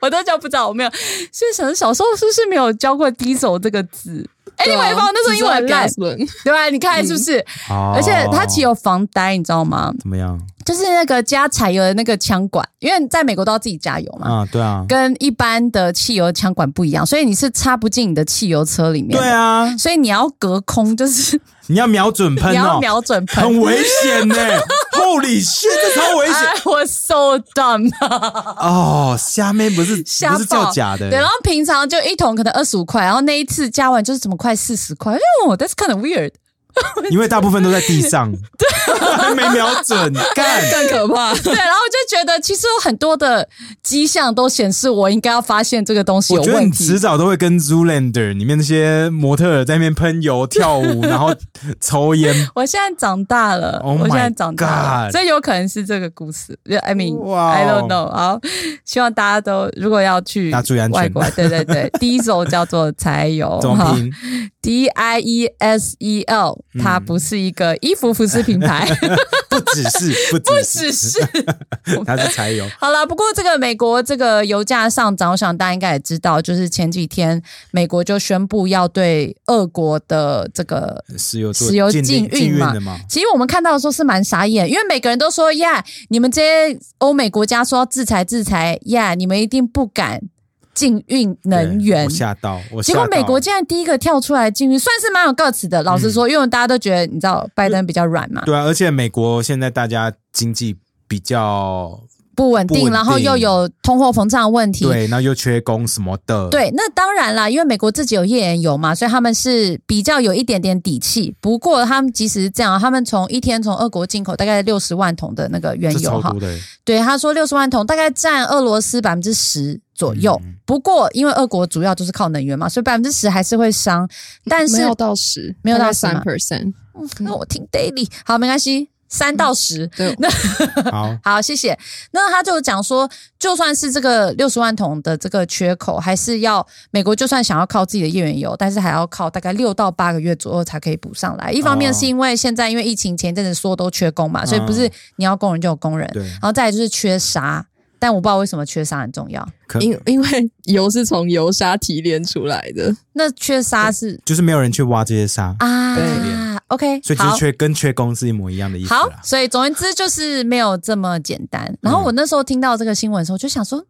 我都叫不知道，我没有。是想小时候是不是没有教过 Diesel 这个字？哎，因为我那时候英文很烂，轮，对吧？你看是不是？哦而且它其实有防呆，你知道吗？怎么样就是那个加柴油的那个枪管，因为在美国都要自己加油嘛。啊？对啊，跟一般的汽油枪管不一样，所以你是插不进你的汽油车里面。对，啊，所以你要隔空，就是 你要瞄准喷你要哦，瞄准喷。很危险呢。Holy shit，这超危险哎，我 so dumb。哦！虾妹不是不是造假的，对，然后平常就一桶可能二十五块，然后那一次加完就是怎么快四十块？哦，that's kind of weird。因为大部分都在地上，还 没瞄准，干更可怕。对，然后我就觉得其实有很多的迹象都显示我应该要发现这个东西有我觉得问题你迟。早都会跟 Zoolander 里面那些模特儿在那边喷油、跳舞，然后抽烟。我现在长大了 Oh 我现在长大所以有可能是这个故事。I mean, I don't know。好，希望大家都如果要去注意安全外国，对对对，第一首叫做柴油，怎么哈拼？D I E S E L，它嗯不是一个衣服服饰品牌，不只是，不不只只是。它是柴油。好了，不过这个美国这个油价上涨，我想大家应该也知道，就是前几天美国就宣布要对俄国的这个石油石油禁禁运嘛？其实我们看到的时候是蛮傻眼，因为每个人都说呀，你们这些欧美国家说要制裁制裁呀，你们一定不敢禁运能源。吓到，我结果美国竟然第一个跳出来禁运，算是蛮有 guts 的。老实说，因为大家都觉得你知道拜登比较软嘛，对啊，而且美国现在大家经济比较不稳定，然后又有通货膨胀的问题。对，那又缺工什么的，对，那当然啦，因为美国自己有页岩油嘛，所以他们是比较有一点点底气。不过他们即使是这样，他们从一天从俄国进口大概六十万桶的那个原油哈。对，他说六十万桶大概占俄罗斯百分之十左右。嗯不过因为俄国主要就是靠能源嘛，所以百分之十还是会伤。但是没有到十，没有到10三 percent。那我听 daily 好，没关系，三到十。那，好，好，谢谢。那他就讲说，就算是这个六十万桶的这个缺口，还是要美国就算想要靠自己的页岩油，但是还要靠大概六到八个月左右才可以补上来。一方面哦是因为现在因为疫情前一阵子说都缺工嘛，所以不是你要工人就有工人，然后再来就是缺沙。但我不知道为什么缺沙很重要。可因因为油是从油砂提炼出来的，那缺沙是就是没有人去挖这些沙，啊对，OK，所以就好是缺跟缺工是一模一样的意思好，。所以总而言之就是没有这么简单。然后我那时候听到这个新闻的时候，就想说，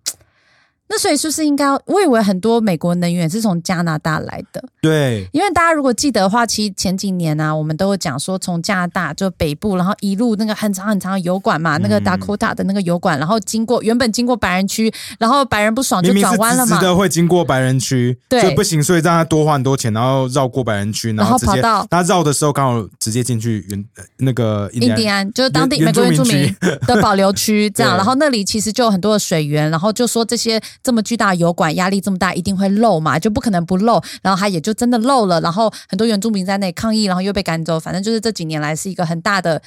那所以是不是应该？我以为很多美国能源是从加拿大来的，对，因为大家如果记得的话，其实前几年啊，我们都有讲说，从加拿大就北部，然后一路那个很长很长的油管嘛，那个嗯 Dakota 的那个油管，然后经过原本经过白人区，然后白人不爽就转弯了嘛。直直，的会经过白人区，对。不行，所以让他多花很多钱，然后绕过白人区，然后后直接跑到他绕的时候刚好直接进去原呃那个印第安就是当地美国原住民的保留区，这样，然后那里其实就有很多的水源，然后就说这些这么巨大的油管压力这么大，一定会漏嘛，就不可能不漏，然后它也就真的漏了，然后很多原住民在那里抗议，然后又被赶走，反正就是这几年来是一个很大的。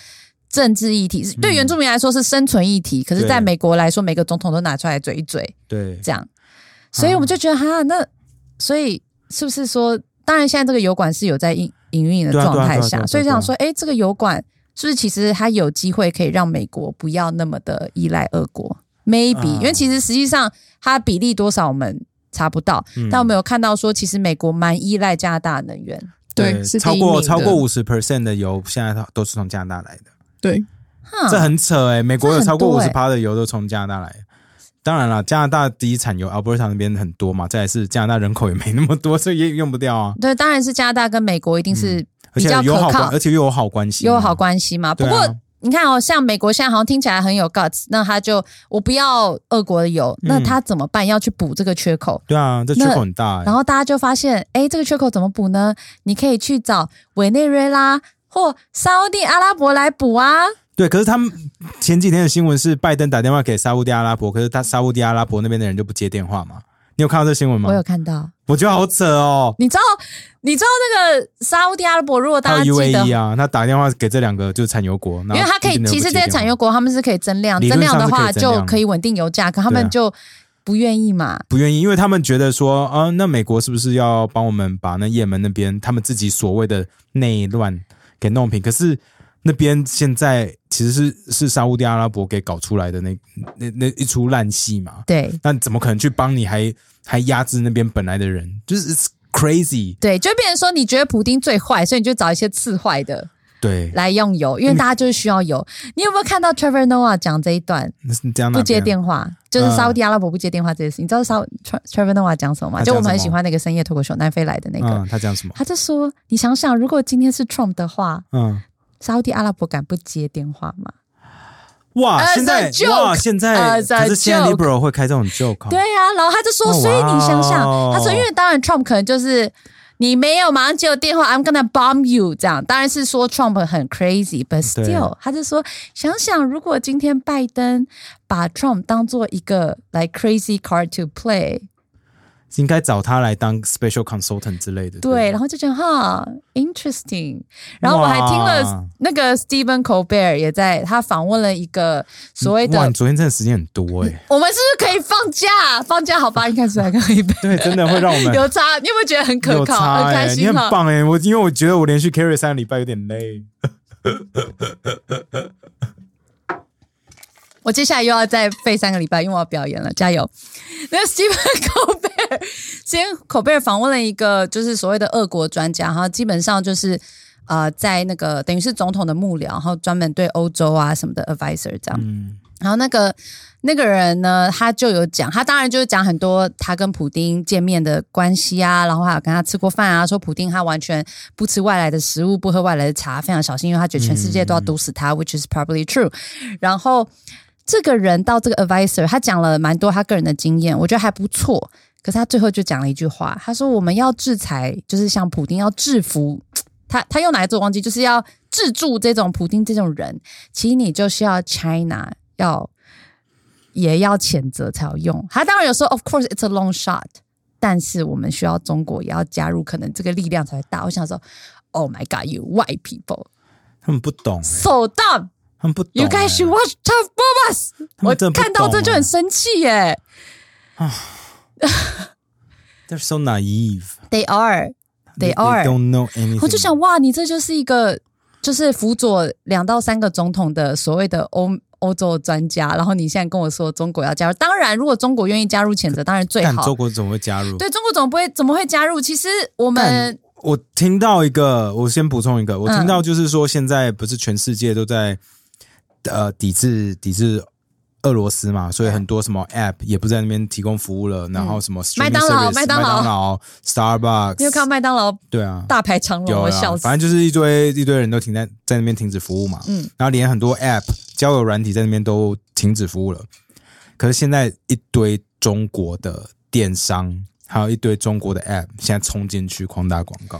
政治议题对原住民来说是生存议题，可是在美国来说，每个总统都拿出来嘴一嘴，对这样，所以我们就觉得哈，那所以是不是说，当然现在这个油管是有在营营运的状态下，啊啊所以想说，哎，这个油管是不是其实它有机会可以让美国不要那么的依赖俄国？maybe，、啊因为其实实际上它比例多少我们查不到，嗯但我们有看到说，其实美国蛮依赖加拿大能源。对，是超过超过五十 percent 的油现在都都是从加拿大来的，对，这很扯哎、美国有超过五十趴的油都从加拿大来的。当然了，加拿大第一产油 Alberta 那边很多嘛，再来是加拿大人口也没那么多，所以也用不掉啊。对，当然是加拿大跟美国一定是而比较可且有好关，而，且又有好关系有好关系嘛。不过。你看哦，像美国现在好像听起来很有 guts，那他就我不要俄国的油，那他怎么办？要去补这个缺口，对啊，这缺口很大、然后大家就发现，哎，这个缺口怎么补呢？你可以去找委内瑞拉或沙烏地阿拉伯来补啊。对，可是他们前几天的新闻是拜登打电话给沙烏地阿拉伯，可是他沙烏地阿拉伯那边的人就不接电话嘛？你有看到这新闻吗？我有看到，我觉得好扯哦。你知道，你知道那个沙烏地阿拉伯，如果大家记得，UAE 啊，他打电话给这两个就是产油国，因因为他可以，其实这些产油国他们是可以增量，增量的话就可以稳定油价，可他们就不愿意嘛。不愿意，因为他们觉得说，啊，那美国是不是要帮我们把那也门那边他们自己所谓的内乱给弄平？可是那边现在其实是是沙烏地阿拉伯给搞出来的那那那一出烂戏嘛，对。那怎么可能去帮你还还压制那边本来的人？就是 it's crazy，对，就变成说，你觉得普丁最坏，所以你就找一些次坏的对，来用油，因为大家就是需要油。你有没有看到 Trevor Noah 讲这一段？不接电话，就是嗯。沙烏地阿拉伯不接电话这件事，你知道沙 Trevor Noah 讲什么吗？就我们很喜欢那个深夜脱口秀南非来的那个，嗯，他讲什么？他就说：“你想想，如果今天是 Trump 的话，嗯，沙特阿拉伯敢不接电话吗？哇！现在哇！现在可是现在 Libra 会开这种旧卡，对呀。然后他就说：“所以你想想，他说，因为当然 Trump 可能就是你没有马上接我电话，I'm gonna bomb you 这样。当然是说 Trump 很 crazy，but still，他就说，想想如果今天拜登把 Trump 当做一个 like crazy card to play。”应该找他来当 special consultant 之类的。对，然后就觉得哈 interesting，然后我还听了那个 Stephen Colbert 也在他访问了一个所谓的哇，你昨天真的时间很多哎，我们是不是可以放假？放假好吧，应该是还可以。对，真的会让我们有差，你有没有觉得很可靠、很开心？你很。棒哎，我因为我觉得我连续 carry 三个礼拜有点累。我接下来又要再废三个礼拜，因为我要表演了，加油！那个 Stephen Colbert，Stephen Colbert 访问了一个就是所谓的俄国专家，然后基本上就是呃，在那个等于是总统的幕僚，然后专门对欧洲啊什么的 advisor 这样。嗯，然后那个那个人呢，他就有讲，他当然就是讲很多他跟普丁见面的关系啊，然后还有跟他吃过饭啊，说普丁他完全不吃外来的食物，不喝外来的茶，非常小心，因为他觉得全世界都要毒死他、w h i c h is probably true。然后这个人到这个 advisor，他讲了蛮多他个人的经验，我觉得还不错。可是他最后就讲了一句话，他说：“我们要制裁，就是像普丁要制服 他，他用哪一字我忘记，就是要制住这种普丁这种人。其实你就是要 China 要也要谴责才有用。他当然有说，of course it's a long shot，但是我们需要中国也要加入，可能这个力量才会大。我想说，Oh my God，you white people 他们不懂哎，so dumb。”他们不懂 You 哎。guys should watch Tough Bombas。我他们真的不看到这就很生气耶。They're so naive. They are, they They are。don't know anything. 我就想，哇，你这就是一个就是辅佐两到三个总统的所谓的欧欧洲专家，然后你现在跟我说中国要加入，当然，如果中国愿意加入谴责，当然最好干中。国怎么会加入？对中国总不会怎么会加入？其实我们我听到一个，我先补充一个，我嗯听到就是说，现在不是全世界都在呃抵制抵制俄罗斯嘛，所以很多什么 App 也不在那边提供服务了，然后什么麦当劳麦当劳。Starbucks，你有看到麦当劳？对啊，大排长龙，笑死。反正就是一堆一堆人都停在在那边停止服务嘛，嗯。嗯，然后连很多 App 交友软体在那边都停止服务了。可是现在一堆中国的电商，还有一堆中国的 App 现在冲进去狂打广告。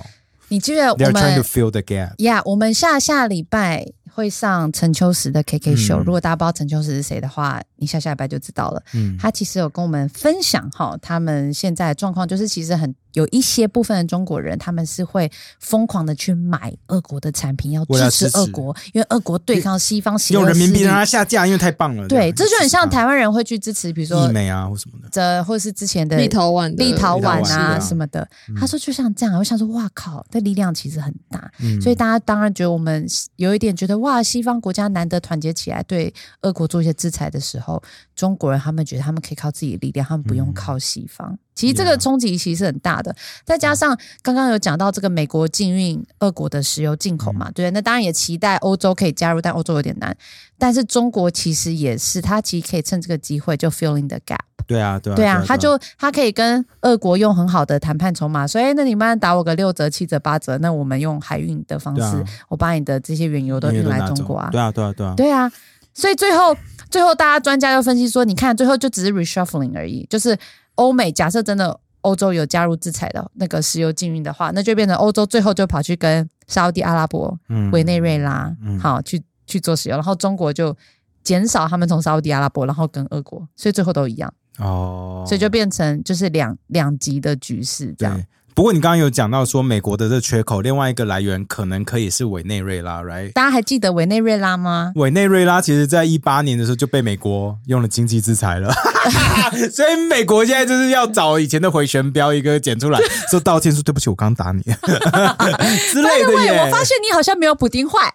你记得我，They're trying 们 to fill the gap。呀我们下下礼拜会上陈秋实的 KK 秀。嗯如果大家不知道陈秋实是谁的话，你下下礼拜就知道了。嗯，他其实有跟我们分享哈，他们现在的状况就是，其实很有一些部分的中国人，他们是会疯狂的去买俄国的产品，要支持俄国，因为俄国对抗西方邪恶用人民币让它下架，因为太棒了。对，这就很像台台湾人会去支持，比如说医美啊或什么的。这或是之前的立陶宛立陶宛啊什么的。他说就像这样，我想说哇靠，这力量其实很大，嗯所以大家当然觉得我们有一点觉得哇，西方国家难得团结起来对俄国做一些制裁的时候，中国人他们觉得他们可以靠自己的力量，他们不用靠西方。其实这个冲击其实是很大的，再加上刚刚有讲到这个美国禁运俄国的石油进口嘛，对，那当然也期待欧洲可以加入，但欧洲有点难。但是中国其实也是，它其实可以趁这个机会就 filling the gap。对啊，对啊，对啊，他就他可以跟俄国用很好的谈判筹码，所以，那你慢慢打我个六折、七折、八折，那我们用海运的方式，啊我把你的这些原油都运来中国啊。对啊，对啊，对啊，对啊，所以最后最后大家专家就分析说，你看最后就只是 reshuffling 而已，就是欧美假设真的欧洲有加入制裁的那个石油禁运的话，那就变成欧洲最后就跑去跟沙特阿拉伯、嗯委内瑞拉，嗯好去去做石油，然后中国就减少他们从沙特阿拉伯，然后跟俄国，所以最后都一样。哦，所以就变成就是两两极的局势这样。对。不过你刚刚有讲到说美国的这缺口，另外一个来源可能可以是委内瑞拉，right？大家还记得委内瑞拉吗？委内瑞拉其实在一八年的时候就被美国用了经济制裁了，所以美国现在就是要找以前的回旋镖一个捡出来，说道歉，说对不起，我刚打你 之类的对，耶。我发现你好像没有普丁坏，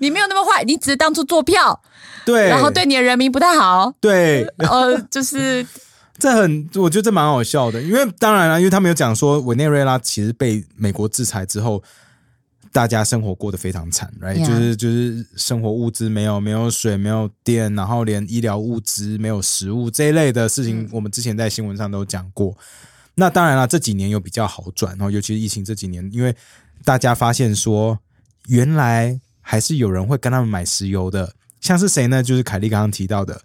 你没有那么坏，你只是当初做票，对，然后对你的人民不太好。对，呃，就是这很，我觉得这蛮好笑的，因为当然了，因为他们有讲说委内瑞拉其实被美国制裁之后，大家生活过得非常惨，right？、就是就是生活物资没有，没有水，没有电，然后连医疗物资没有食物这一类的事情，我们之前在新闻上都讲过。那当然了，这几年有比较好转，然后尤其是疫情这几年，因为大家发现说，原来还是有人会跟他们买石油的。像是谁呢？就是凯莉刚刚提到的，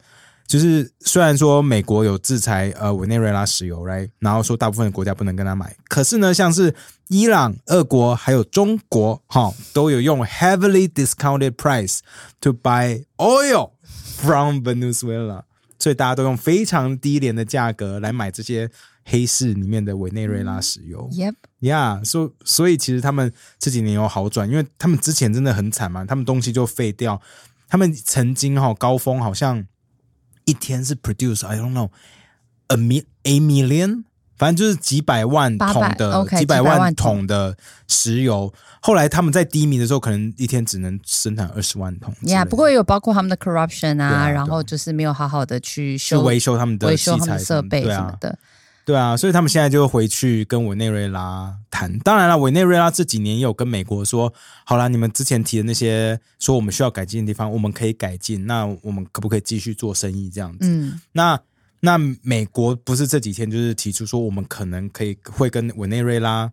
就是虽然说美国有制裁呃委内瑞拉石油，right，然后说大部分的国家不能跟他买，可是呢，像是伊朗、俄国还有中国，哈，都有用 heavily discounted price to buy oil from Venezuela，所以大家都用非常低廉的价格来买这些黑市里面的委内瑞拉石油。Yep，呀，所所以其实他们这几年有好转，因为他们之前真的很惨嘛，他们东西就废掉。他们曾经哈、高峰好像一天是 produce I don't know a mi a million，反正就是几百万桶800的几百万万桶。桶的石油。后来他们在低迷的时候，可能一天只能生产二十万桶 Yeah，，不过也有包括他们的 corruption 啊啊，然后就是没有好好的去去修维修他们的器维修他们材的设备什么的。对啊，所以他们现在就回去跟委内瑞拉谈。当然了，委内瑞拉这几年也有跟美国说，好啦，你们之前提的那些说我们需要改进的地方，我们可以改进。那我们可不可以继续做生意这样子？嗯，那那美国不是这几天就是提出说，我们可能可以会跟委内瑞拉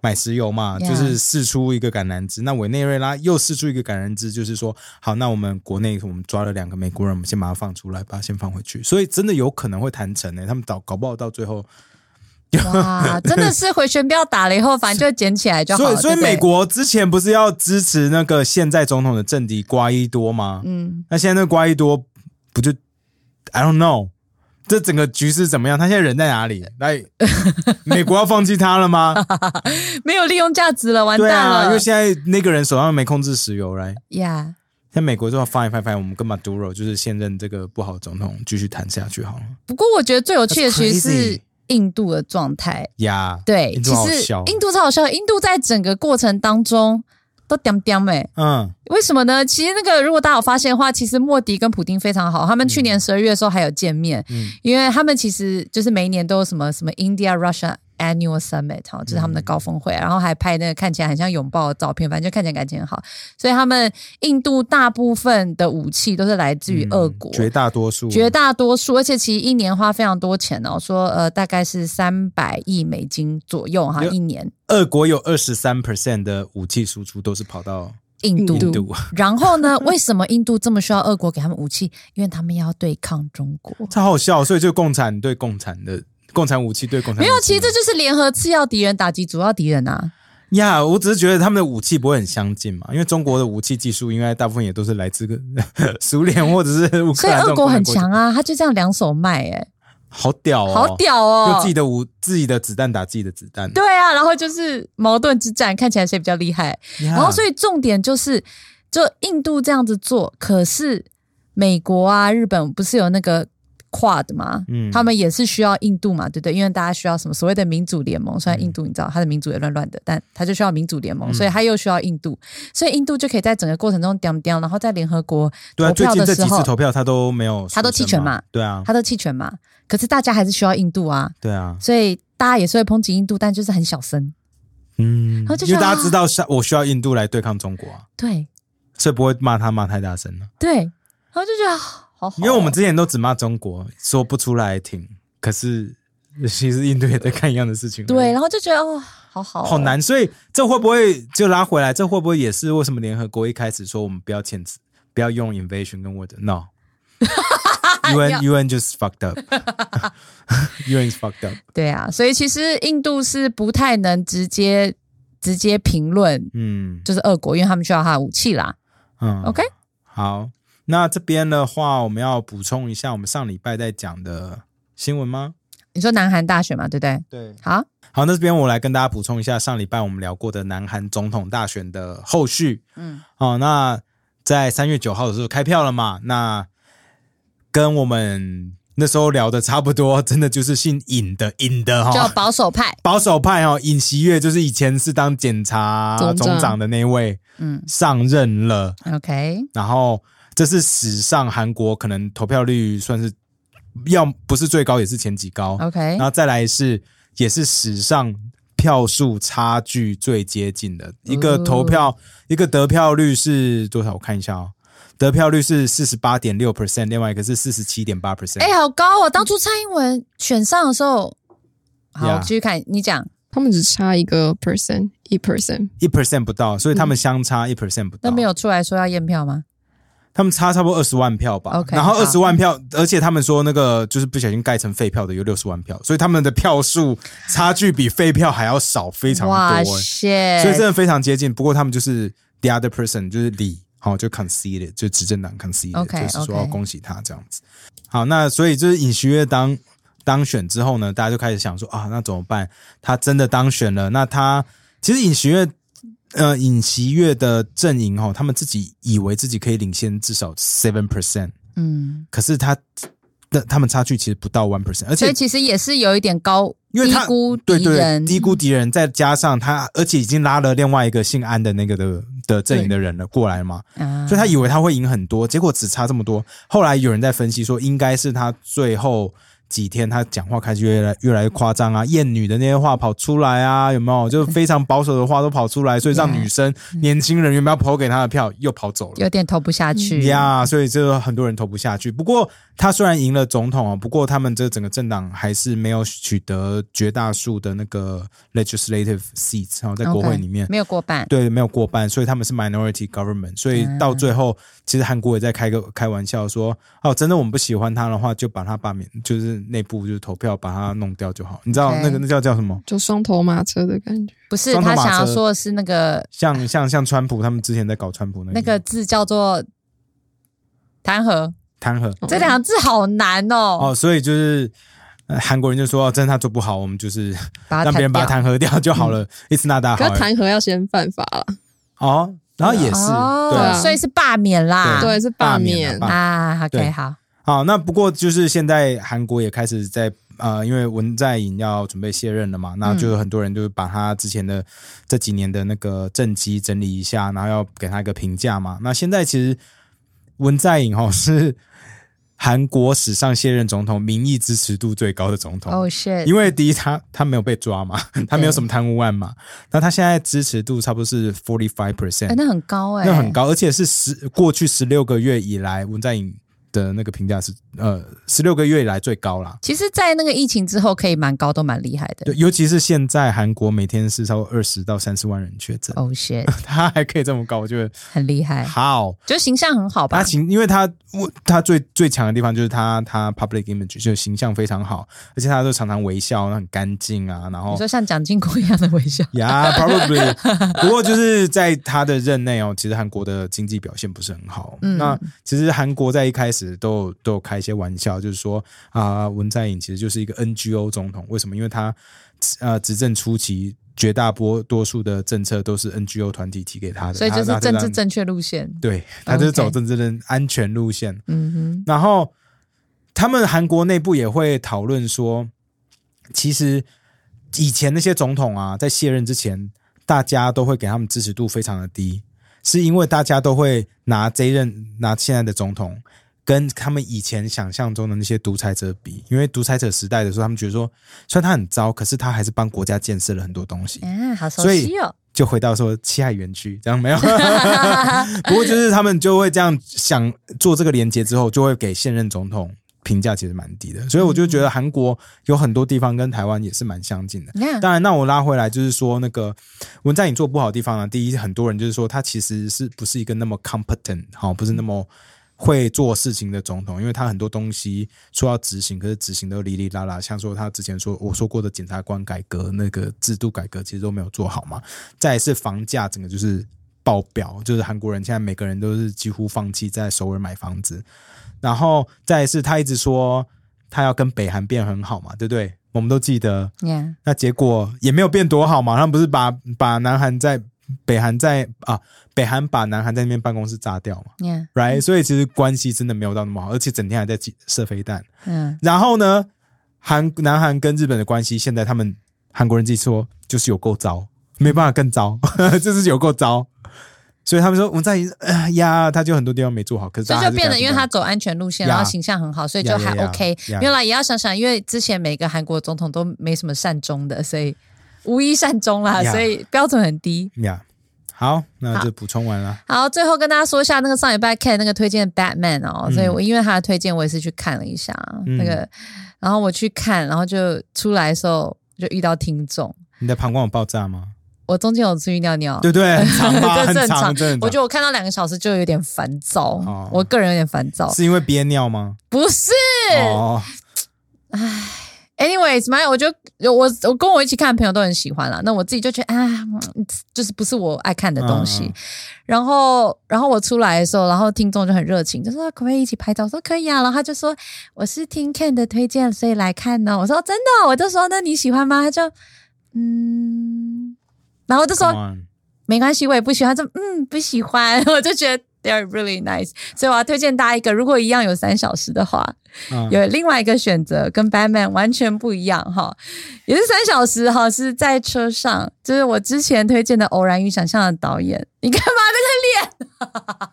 买石油嘛就是试出一个橄榄枝。那委内瑞拉又试出一个橄榄枝，就是说，好，那我们国内我们抓了两个美国人，我们先把它放出来，把它先放回去。所以真的有可能会谈成呢、他们搞搞不好到最后 哇，真的是回旋镖打了以后，反正就捡起来就好了。所以所以美国之前不是要支持那个现在总统的政敌瓜伊多吗？嗯，那现在那个瓜伊多不就 I don't know，这整个局势怎么样？他现在人在哪里？来，美国要放弃他了吗？没有利用价值了，完对蛋啊，因了为现在那个人手上没控制石油来。呀。在美国就要 fine fine fine，我们跟 Maduro 就是现任这个不好的总统继续谈下去好了。不过我觉得最有趣的其实是印度的状态。呀、对，印其实印度超好笑，印度在整个过程当中都点点哎，嗯，为什么呢？其实那个如果大家有发现的话，其实莫迪跟普丁非常好，他们去年十二月的时候还有见面，嗯。因为他们其实就是每一年都有什么什么 India Russia Annual Summit 哈，就是他们的高峰会，然后还拍那个看起来很像拥抱的照片，反正就看起来感情很好。所以他们印度大部分的武器都是来自于俄国，绝大多数，绝大多数，而且其实一年花非常多钱哦，说呃大概是三百亿美金左右哈，一年俄国有二十三 percent 的武器输出都是跑到印度。印度，然后呢，为什么印度这么需要俄国给他们武器？因为他们要对抗中国。超好笑。所以就共产对共产的共产武器对共产没有，其实这就是联合次要敌人打击主要敌人啊。呀我只是觉得他们的武器不会很相近嘛，因为中国的武器技术应该大部分也都是来自个 苏联或者是乌克兰所以俄国很强啊，他就这样两手卖、哎，好屌哦，好屌哦！用自己的武自己的子弹打自己的子弹，对啊，然后就是矛盾之战，看起来谁比较厉害。呀，然后所以重点就是，就印度这样子做，可是美国啊、日本不是有那个 Quad 吗？嗯。他们也是需要印度嘛，对不对？因为大家需要什么所谓的民主联盟，虽然印度你知道它的民主也乱乱的，但它就需要民主联盟，嗯。所以它又需要印度，所以印度就可以在整个过程中刁刁，然后在联合国对啊，投最近这几次票的时候，投票他都没有，他都弃权嘛，对啊，他都弃权嘛，可是大家还是需要印度啊，对啊，所以大家也是会抨击印度，但就是很小声，嗯后就，因为大家知道是我需要印度来对抗中国啊，对。所以不会骂他骂太大声了，对，然后就觉得好好哦，因为我们之前都只骂中国，说不出来挺，可是其实印度也在干一样的事情，对，，然后就觉得哦，好好、好。难，所以这会不会就拉回来？这会不会也是为什么联合国一开始说我们不要签字，不要用 invasion 跟 word no。UN UN just fucked up. UN is fucked up. 对啊，所以其实印度是不太能直接直接评论，嗯就是俄国，因为他们需要他的武器啦。嗯 OK，好，那这边的话，我们要补充一下我们上礼拜在讲的新闻吗？你说南韩大选嘛，对不对？对，好，好，那这边我来跟大家补充一下上礼拜我们聊过的南韩总统大选的后续。嗯，哦，那在三月九号的时候开票了嘛？那跟我们那时候聊的差不多，真的就是姓尹的尹的哈、就保守派，保守派哈、尹锡悦就是以前是当检察总长。总长的那位嗯。上任了，，OK，然后这是史上韩国可能投票率算是要不是最高也是前几高，OK，然后再来是也是史上票数差距最接近的一个投票，一个得票率是多少？我看一下哦，得票率是四十八点六 percent，另外一个是四十七点八 percent。哎，好高哦！当初蔡英文选上的时候，好继续看，你讲，他们只差一个 percent，一 percent。一 percent 不到，所以他们相差一 percent 不到。那没有出来说要验票吗？他们差差不多二十万票吧。然后好二十万票，而且他们说那个就是不小心盖成废票的有六十万票，所以他们的票数差距比废票还要少非常多、哇欸，塞！所以真的非常接近。不过他们就是 the other person，就是李，好、就 conceded，就执政党 conceded，、就是说要恭喜他这样子。好，那所以就是尹锡悦当当选之后呢，大家就开始想说啊，那怎么办？他真的当选了，那他其实尹锡悦。呃，尹锡悦的阵营哦，他们自己以为自己可以领先至少 seven percent，嗯，可是他的他们差距其实不到 one percent，而且所以其实也是有一点高因为他低估对对敌人，低估敌人，再加上他，而且已经拉了另外一个姓安的那个的的阵营的人了过来嘛，啊。所以他以为他会赢很多，结果只差这么多。后来有人在分析说，应该是他最后几天他讲话开始越来越来越夸张啊，厌女的那些话跑出来啊，有没有？就非常保守的话都跑出来，所以让女生、年轻人原本要投给他的票又跑走了。有点投不下去呀所以就很多人投不下去。不过他虽然赢了总统啊，不过他们这整个政党还是没有取得绝大数的那个 legislative seats，然后在国会里面没有过半，对，没有过半，所以他们是 minority government，所以到最后，其实韩国也在开个开玩笑说，哦，真的我们不喜欢他的话，就把他罢免，就是内部就是投票把他弄掉就好。你知道那个那叫叫什么？就双头马车的感觉。不是他想要车说的是那个像像像川普他们之前在搞川普那个。那个字叫做弹劾，弹劾。这两个字好难哦，哦，所以就是。呃韩国人就说：“哦真的他做不好，我们就是让别人把他弹弹劾掉就好了。It's not that 可是 hard 弹劾要先犯法了，哦，然后也是哦对所以是罢免啦，对，是罢免罢。免。啊对，OK，好，好，那不过就是现在韩国也开始在呃，因为文在寅要准备卸任了嘛，那就有很多人就是把他之前的这几年的那个政绩整理一下，然后要给他一个评价嘛。那现在其实文在寅哦是韩国史上卸任总统民意支持度最高的总统。哦 shit，因为第一，他他没有被抓嘛，他没有什么贪污案嘛，那他现在支持度差不多是 forty five 哎 percent，那很高哎，那很高，而且是十过去十六个月以来，文在寅的那个评价是呃十六个月以来最高啦。其实，在那个疫情之后，可以蛮高，都蛮厉害的对，。尤其是现在韩国每天是超过二十到三十万人确诊，哦、shit，他还可以这么高，我觉得很厉害，好。就形象很好吧他？形，因为他我他最最强的地方就是他他 public image 就是形象非常好，而且他都常常微笑，很干净啊，然后你说像蒋经国一样的微笑，Yeah，probably。不过就是在他的任内哦，其实韩国的经济表现不是很好。嗯那其实韩国在一开始都有都有开一些玩笑，就是说啊、文在寅其实就是一个 NGO 总统。为什么？因为他呃执政初期。绝大多多数的政策都是 NGO 团体提给他的，所以就是政治正确路线。对，他就是走政治的安全路线。嗯然后他们韩国内部也会讨论说，其实以前那些总统啊，在卸任之前，大家都会给他们支持度非常的低，是因为大家都会拿这一任拿现在的总统。跟他们以前想象中的那些独裁者比，因为独裁者时代的时候，他们觉得说，虽然他很糟，可是他还是帮国家建设了很多东西。哼，啊，好熟所以悉哦。就回到说七海园区这样没有，不过就是他们就会这样想做这个连接之后，就会给现任总统评价其实蛮低的，所以我就觉得韩国有很多地方跟台湾也是蛮相近的。当然，那我拉回来就是说，那个文在寅做不好的地方呢，第一，很多人就是说他其实是不是一个那么 competent，好，不是那么会做事情的总统，因为他很多东西说要执行，可是执行都哩哩啦啦，像说他之前说我说过的检察官改革那个制度改革，其实都没有做好嘛。再来是房价整个就是爆表，就是韩国人现在每个人都是几乎放弃在首尔买房子，然后再来是他一直说他要跟北韩变很好嘛，对不对？我们都记得，那结果也没有变多好嘛，他们不是把把南韩在北韩在啊，北韩把南韩在那边办公室炸掉嘛，，right？所以其实关系真的没有到那么好，而且整天还在射飞弹。嗯，然后呢，韩南韩跟日本的关系，现在他们韩国人自己说就是有够糟，没办法更糟，就是有够糟。所以他们说我们在呃呀，他就很多地方没做好，可是所以大家还是就变得，因为他走安全路线，呀然后形象很好，所以就还 OK。呀没有啦，也要想想，因为之前每个韩国总统都没什么善终的，所以无一善终啦，呀所以标准很低。呀。好，那就补充完了。好，最后跟大家说一下那个上礼拜 Ken 那个推荐的 Batman 哦，嗯所以我因为他的推荐，我也是去看了一下、嗯那个，然后我去看，然后就出来的时候就遇到听众，你的膀胱有爆炸吗？我中间有出去尿尿，对不对？很长 很正常长，很长。我觉得我看到两个小时就有点烦躁，哦我个人有点烦躁。是因为憋尿吗？不是、哦，anyways，蛮有，我就我我跟我一起看的朋友都很喜欢了。那我自己就觉得啊，嗯就是不是我爱看的东西。然后，然后我出来的时候，然后听众就很热情，就说可不可以一起拍照？我说可以啊。然后他就说我是听 Ken 的推荐，所以来看呢。我说真的，我就说那你喜欢吗？他就嗯，然后就说没关系，我也不喜欢。他说嗯，不喜欢。我就觉得 they're really nice，所以我要推荐大家一个，如果一样有三小时的话，嗯。有另外一个选择，跟 Batman 完全不一样哈，也是三小时哈，是在车上，就是我之前推荐的《偶然与想象》的导演，你干嘛那个脸？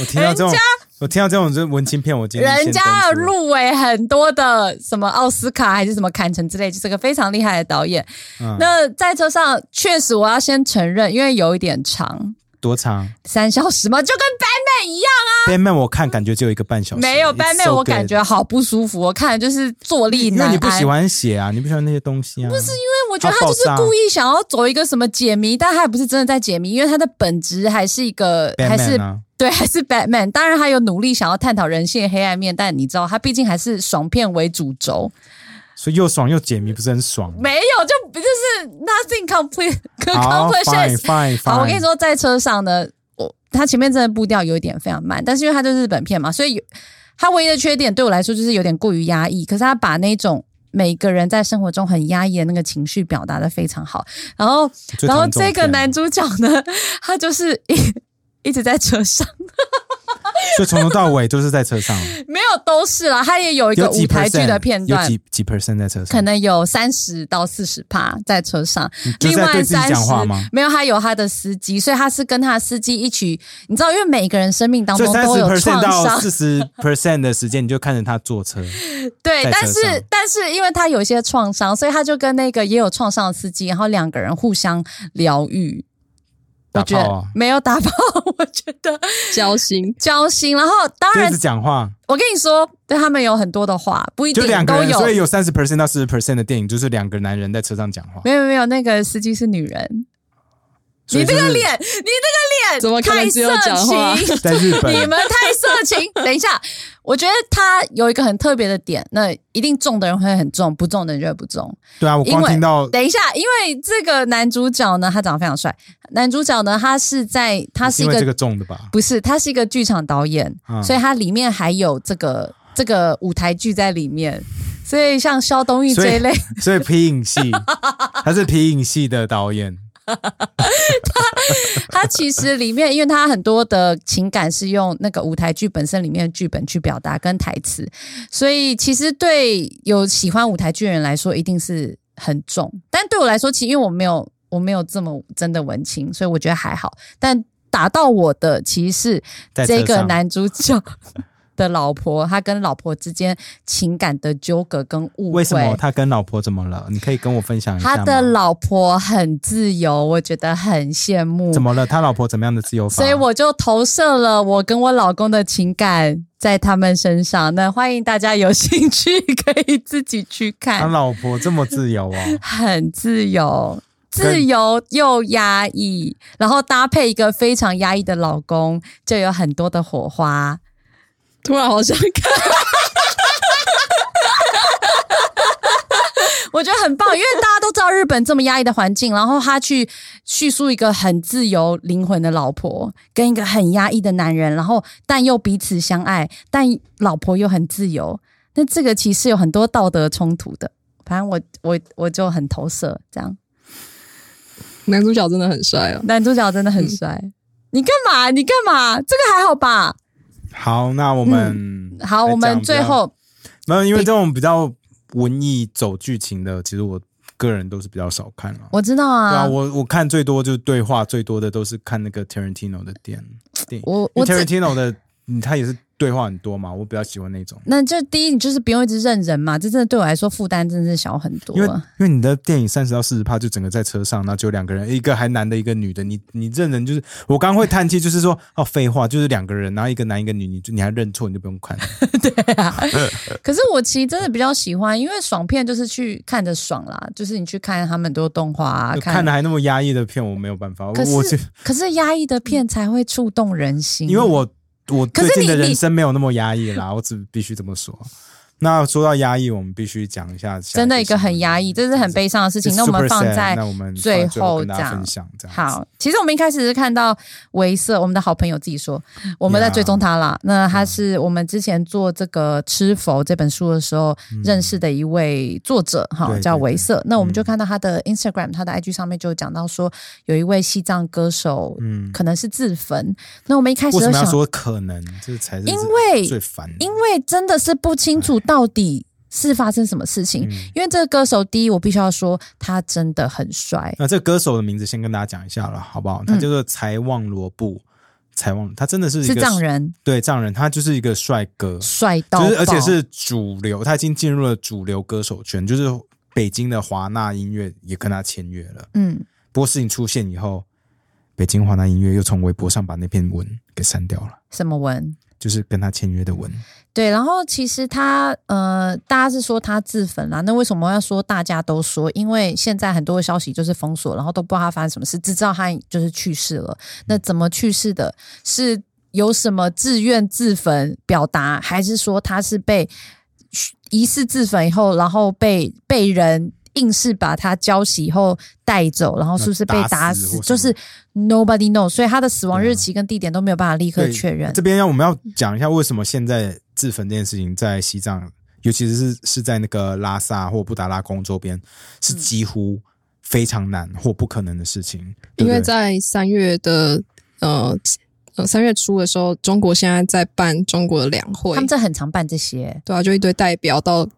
我听到这种我听到这种就是文青片，我今天人家入围很多的什么奥斯卡还是什么坎城之类，就是个非常厉害的导演。嗯。那在车上确实我要先承认，因为有一点长，多长三小时吗，就跟 Batman 一样啊。？Batman 我看感觉只有一个半小时，没有 It's Batman，so 我感觉好不舒服，我看的就是坐立因为难安。你不喜欢写啊，你不喜欢那些东西啊。不是因因为我觉得他就是故意想要走一个什么解谜，但他也不是真的在解谜，因为他的本质还是一个还是 Batman 啊，对，还是 Batman。当然，他有努力想要探讨人性的黑暗面，但你知道，他毕竟还是爽片为主轴，所以又爽又解谜，不是很爽？没有就就是 nothing complete 好 accomplishes。，fine fine 好，我跟你。说，在车上呢，我他前面真的步调有一点非常慢，但是因为他就是日本片嘛，所以有他唯一的缺点对我来说就是有点过于压抑。可是他把那种每个人在生活中很压抑的那个情绪表达的非常好。然后，然后这个男主角呢，他就是一一直在车上，所以从头到尾都是在车上，没有都是啦，他也有一个舞台剧的片段有。几几 percent 在车上，可能有三十到四十趴在车上，另外三十讲话吗？没有，他有他的司机，所以他是跟他的司机一起。你知道，因为每个人生命当中都有创到伤，四十 percent 的时间，你就看着他坐车，对，但是但是因为他有一些创伤，所以他就跟那个也有创伤的司机，然后两个人互相疗愈。打炮啊，没有打爆，我觉得 交心。交心。然后当然就一直，讲话，我跟你说，对他们有很多的话，不一就定都两个人，所以有。有三十 percent 到四十 percent 的电影就是两个男人在车上讲话。没有没有，那个司机是女人。你这个脸，你这个脸，怎么太色情在日本你们太色情。等一下，我觉得他有一个很特别的点，那一定中的人会很中，不中的人就会不中。对啊，我因为光听到等一下，因为这个男主角呢，他长得非常帅。男主角呢，他是在他是一个这个中的吧？不是，他是一个剧场导演，嗯所以他里面还有这个这个舞台剧在里面。所以像肖东玉这一类，所以皮影戏，他是皮影戏的导演，他其实里面，因为他很多的情感是用那个舞台剧本身里面的剧本去表达跟台词，所以其实对有喜欢舞台剧的人来说，一定是很重。但对我来说，其实因为我没有我没有这么真的文青，所以我觉得还好。但打到我的其实是这个男主角的老婆，他跟老婆之间情感的纠葛跟误会。为什么他跟老婆怎么了？你可以跟我分享一下吗？他的老婆很自由，我觉得很羡慕。怎么了？他老婆怎么样的自由法？所以我就投射了我跟我老公的情感在他们身上。那欢迎大家有兴趣可以自己去看他，老婆这么自由啊，很自由。自由又压抑，然后搭配一个非常压抑的老公，就有很多的火花。突然好想看，我觉得很棒，因为大家都知道日本这么压抑的环境，然后他去叙述一个很自由灵魂的老婆跟一个很压抑的男人，然后但又彼此相爱，但老婆又很自由，那这个其实有很多道德冲突的。反正我我我就很投射，这样男主角真的很帅哦。男主角真的很帅。你干嘛？你干嘛？这个还好吧？好，那我们、好，我们最后没有，因为这种比较文艺走剧情的，其实我个人都是比较少看了。我知道啊对啊，啊，我我看最多就是对话最多的都是看那个 Tarantino 的电电影，我我 Tarantino 的嗯他也是对话很多嘛，我比较喜欢那种。那这第一，你就是不用一直认人嘛，这真的对我来说负担真的是小很多。因为因为你的电影三十到四十趴就整个在车上，然后只有两个人，一个还男的，一个女的，你你认人就是我刚刚会叹气，就是说哦废话，就是两个人，然后一个男一个女，你你还认错，你就不用看。对啊，可是我其实真的比较喜欢，因为爽片就是去看着爽啦，就是你去看他们多动画啊，看的还那么压抑的片，我没有办法。可是可是压抑的片才会触动人心，因为我。我最近的人生没有那么压抑啦，我只必须这么说。那说到压抑，我们必须讲一下，真的一个很压抑，这是很悲伤的事情。那我们放在最后讲。这样好，其实我们一开始是看到维瑟，我们的好朋友自己说，我们在追踪他啦。那他是我们之前做这个《吃佛》这本书的时候认识的一位作者，哈，叫维瑟。那我们就看到他的 Instagram，他的 IG 上面就讲到说，有一位西藏歌手，嗯，可能是自焚。那我们一开始为什么要说可能？这才是因为最烦，因为真的是不清楚。到底是发生什么事情？因为这个歌手，第一，我必须要说，他真的很帅。那这个歌手的名字先跟大家讲一下了，好不好？他叫做财旺罗布，财旺，他真的是是藏人，对藏人，他就是一个帅哥，帅到，就是而且是主流，他已经进入了主流歌手圈，就是北京的华纳音乐也跟他签约了。嗯，不过事情出现以后，北京华纳音乐又从微博上把那篇文给删掉了。什么文？就是跟他签约的文，对，然后其实他呃，大家是说他自焚啦，那为什么要说大家都说？因为现在很多的消息就是封锁，然后都不知道他发生什么事，只知道他就是去世了。那怎么去世的？是有什么自愿自焚表达，还是说他是被疑似自焚以后，然后被被人？硬是把他浇洗以后带走，然后是不是被打死？就是 nobody knows，所以他的死亡日期跟地点都没有办法立刻确认。这边要我们要讲一下为什么现在自焚这件事情在西藏，尤其是是在那个拉萨或布达拉宫周边，是几乎非常难或不可能的事情。因为在三月的呃呃三月初的时候，中国现在在办中国的两会，他们这很常办这些，对啊，就一堆代表到。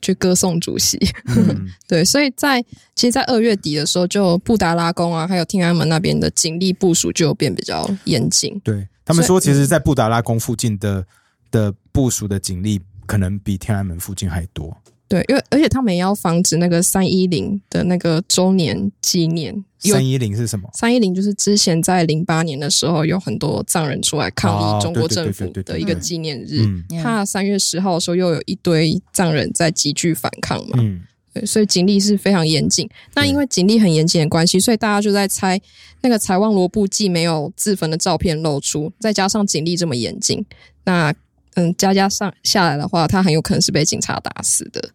去歌颂主席，对，所以在其实，在二月底的时候，就布达拉宫啊，还有天安门那边的警力部署就变比较严谨。对他们说，其实，在布达拉宫附近的的部署的警力，可能比天安门附近还多。对，因为而且他们也要防止那个三一零的那个周年纪念。三一零是什么？三一零就是之前在零八年的时候，有很多藏人出来抗议中国政府的一个纪念日。他三月十号的时候，又有一堆藏人在集聚反抗嘛。嗯，对，所以警力是非常严谨。那因为警力很严谨的关系，所以大家就在猜，那个财旺罗布既没有自焚的照片露出，再加上警力这么严谨，那嗯，加加上下来的话，他很有可能是被警察打死的。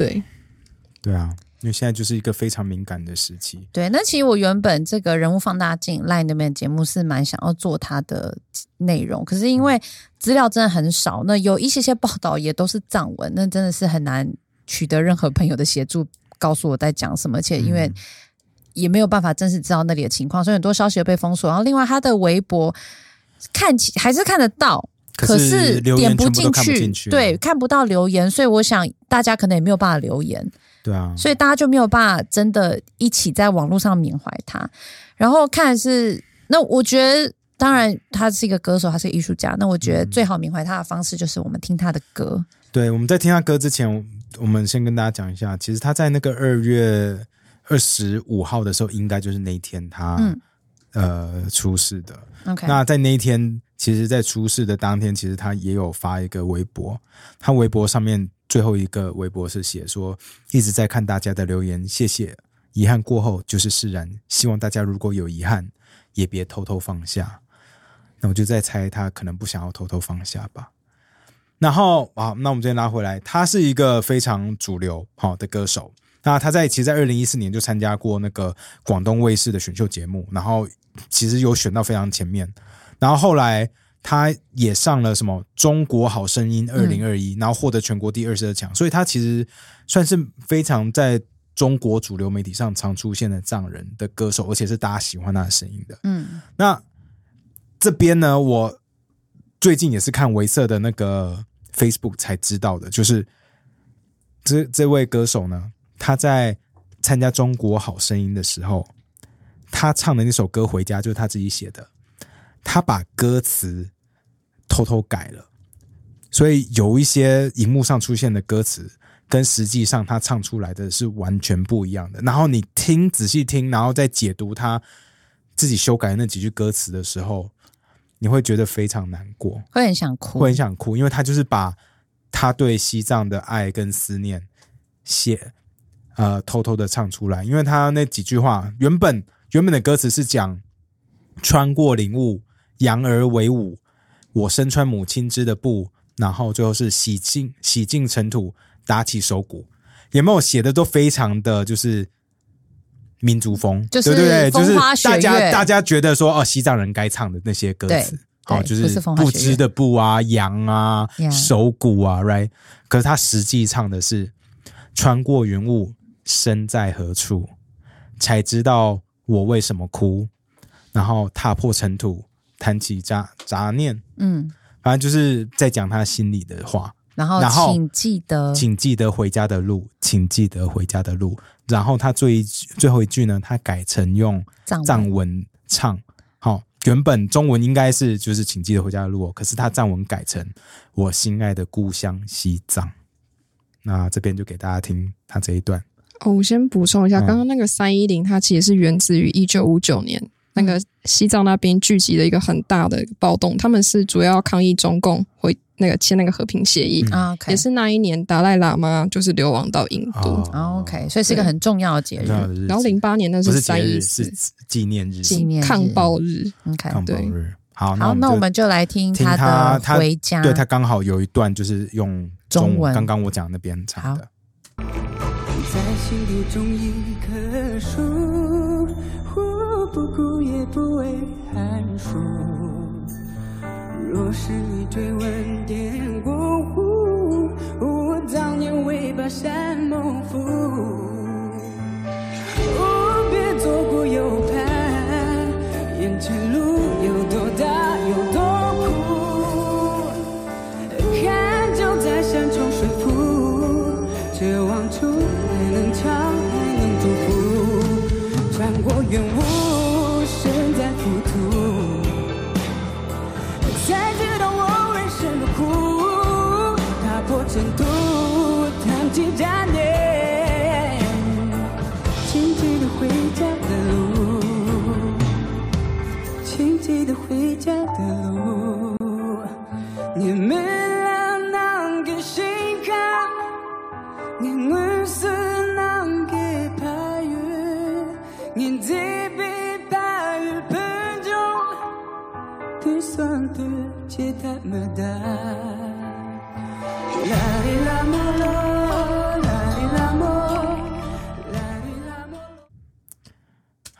对，对啊，因为现在就是一个非常敏感的时期。对，那其实我原本这个人物放大镜 Line 那边节目是蛮想要做它的内容，可是因为资料真的很少，那有一些些报道也都是藏文，那真的是很难取得任何朋友的协助，告诉我在讲什么，而且因为也没有办法真实知道那里的情况，所以很多消息被封锁。然后另外他的微博看起还是看得到。可是点不进去，对，看不到留言，所以我想大家可能也没有办法留言，对啊，所以大家就没有办法真的一起在网络上缅怀他。然后看是，那我觉得，当然他是一个歌手，他是个艺术家，那我觉得最好缅怀他的方式就是我们听他的歌。对，我们在听他歌之前，我们先跟大家讲一下，其实他在那个二月二十五号的时候，应该就是那一天他嗯呃出事的。OK，那在那一天。其实，在出事的当天，其实他也有发一个微博。他微博上面最后一个微博是写说：“一直在看大家的留言，谢谢。遗憾过后就是释然，希望大家如果有遗憾，也别偷偷放下。”那我就在猜，他可能不想要偷偷放下吧。然后啊，那我们这边拉回来，他是一个非常主流好的歌手。那他在其实，在二零一四年就参加过那个广东卫视的选秀节目，然后其实有选到非常前面。然后后来他也上了什么《中国好声音》二零二一，然后获得全国第二十二强，所以他其实算是非常在中国主流媒体上常出现的藏人的歌手，而且是大家喜欢他的声音的。嗯，那这边呢，我最近也是看维瑟的那个 Facebook 才知道的，就是这这位歌手呢，他在参加《中国好声音》的时候，他唱的那首歌《回家》就是他自己写的。他把歌词偷偷改了，所以有一些荧幕上出现的歌词跟实际上他唱出来的是完全不一样的。然后你听仔细听，然后再解读他自己修改那几句歌词的时候，你会觉得非常难过，会很想哭，会很想哭，因为他就是把他对西藏的爱跟思念写呃偷偷的唱出来，因为他那几句话原本原本的歌词是讲穿过林雾，扬而为舞，我身穿母亲织的布，然后最后是洗净洗净尘土，打起手鼓，有没有写的都非常的就是民族风，就是对对？对，就是大家大家觉得说哦，西藏人该唱的那些歌对词。哦，就是不织的布啊，羊啊手鼓啊，right？可是他实际唱的是穿过云雾，身在何处，才知道我为什么哭，然后踏破尘土，弹起杂杂念，嗯，反正就是在讲他心里的话。然后然后请记得，请记得回家的路，请记得回家的路。然后他最一最后一句呢，他改成用藏文唱。好、原本中文应该是就是请记得回家的路哦，可是他藏文改成我心爱的故乡西藏。那这边就给大家听他这一段。哦，我先补充一下，嗯刚刚那个三一零，它其实是源自于一九五九年那个西藏那边聚集了一个很大的暴动，他们是主要抗议中共会那个签那个和平协议，嗯。啊也是那一年达赖喇嘛就是流亡到印度，OK，所以是一个很重要的节日。然后零八年那是三一是四纪念日，纪念抗暴日，，OK。抗暴对日。好，好，那就我们就来听听他的他他回家，对他刚好有一段就是用中文刚刚我讲那边唱的。在心里种一棵树，呼不哭也不为寒暑。若是你追问点过，我当年为巴山谋福。哦，别左顾右盼，眼前路有多大有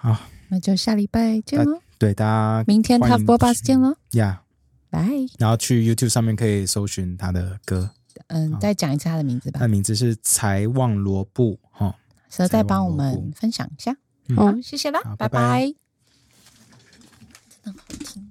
好，那就下礼拜见喽，对大家明天欢 Tough 迎 Boy Bus 见喽，呀拜。然后去 YouTube 上面可以搜寻他的歌。嗯，再讲一次他的名字吧。他的名字是财旺罗布哈。蛇、候、再帮我们分享一下。嗯、好，谢谢啦，拜拜。真的好听。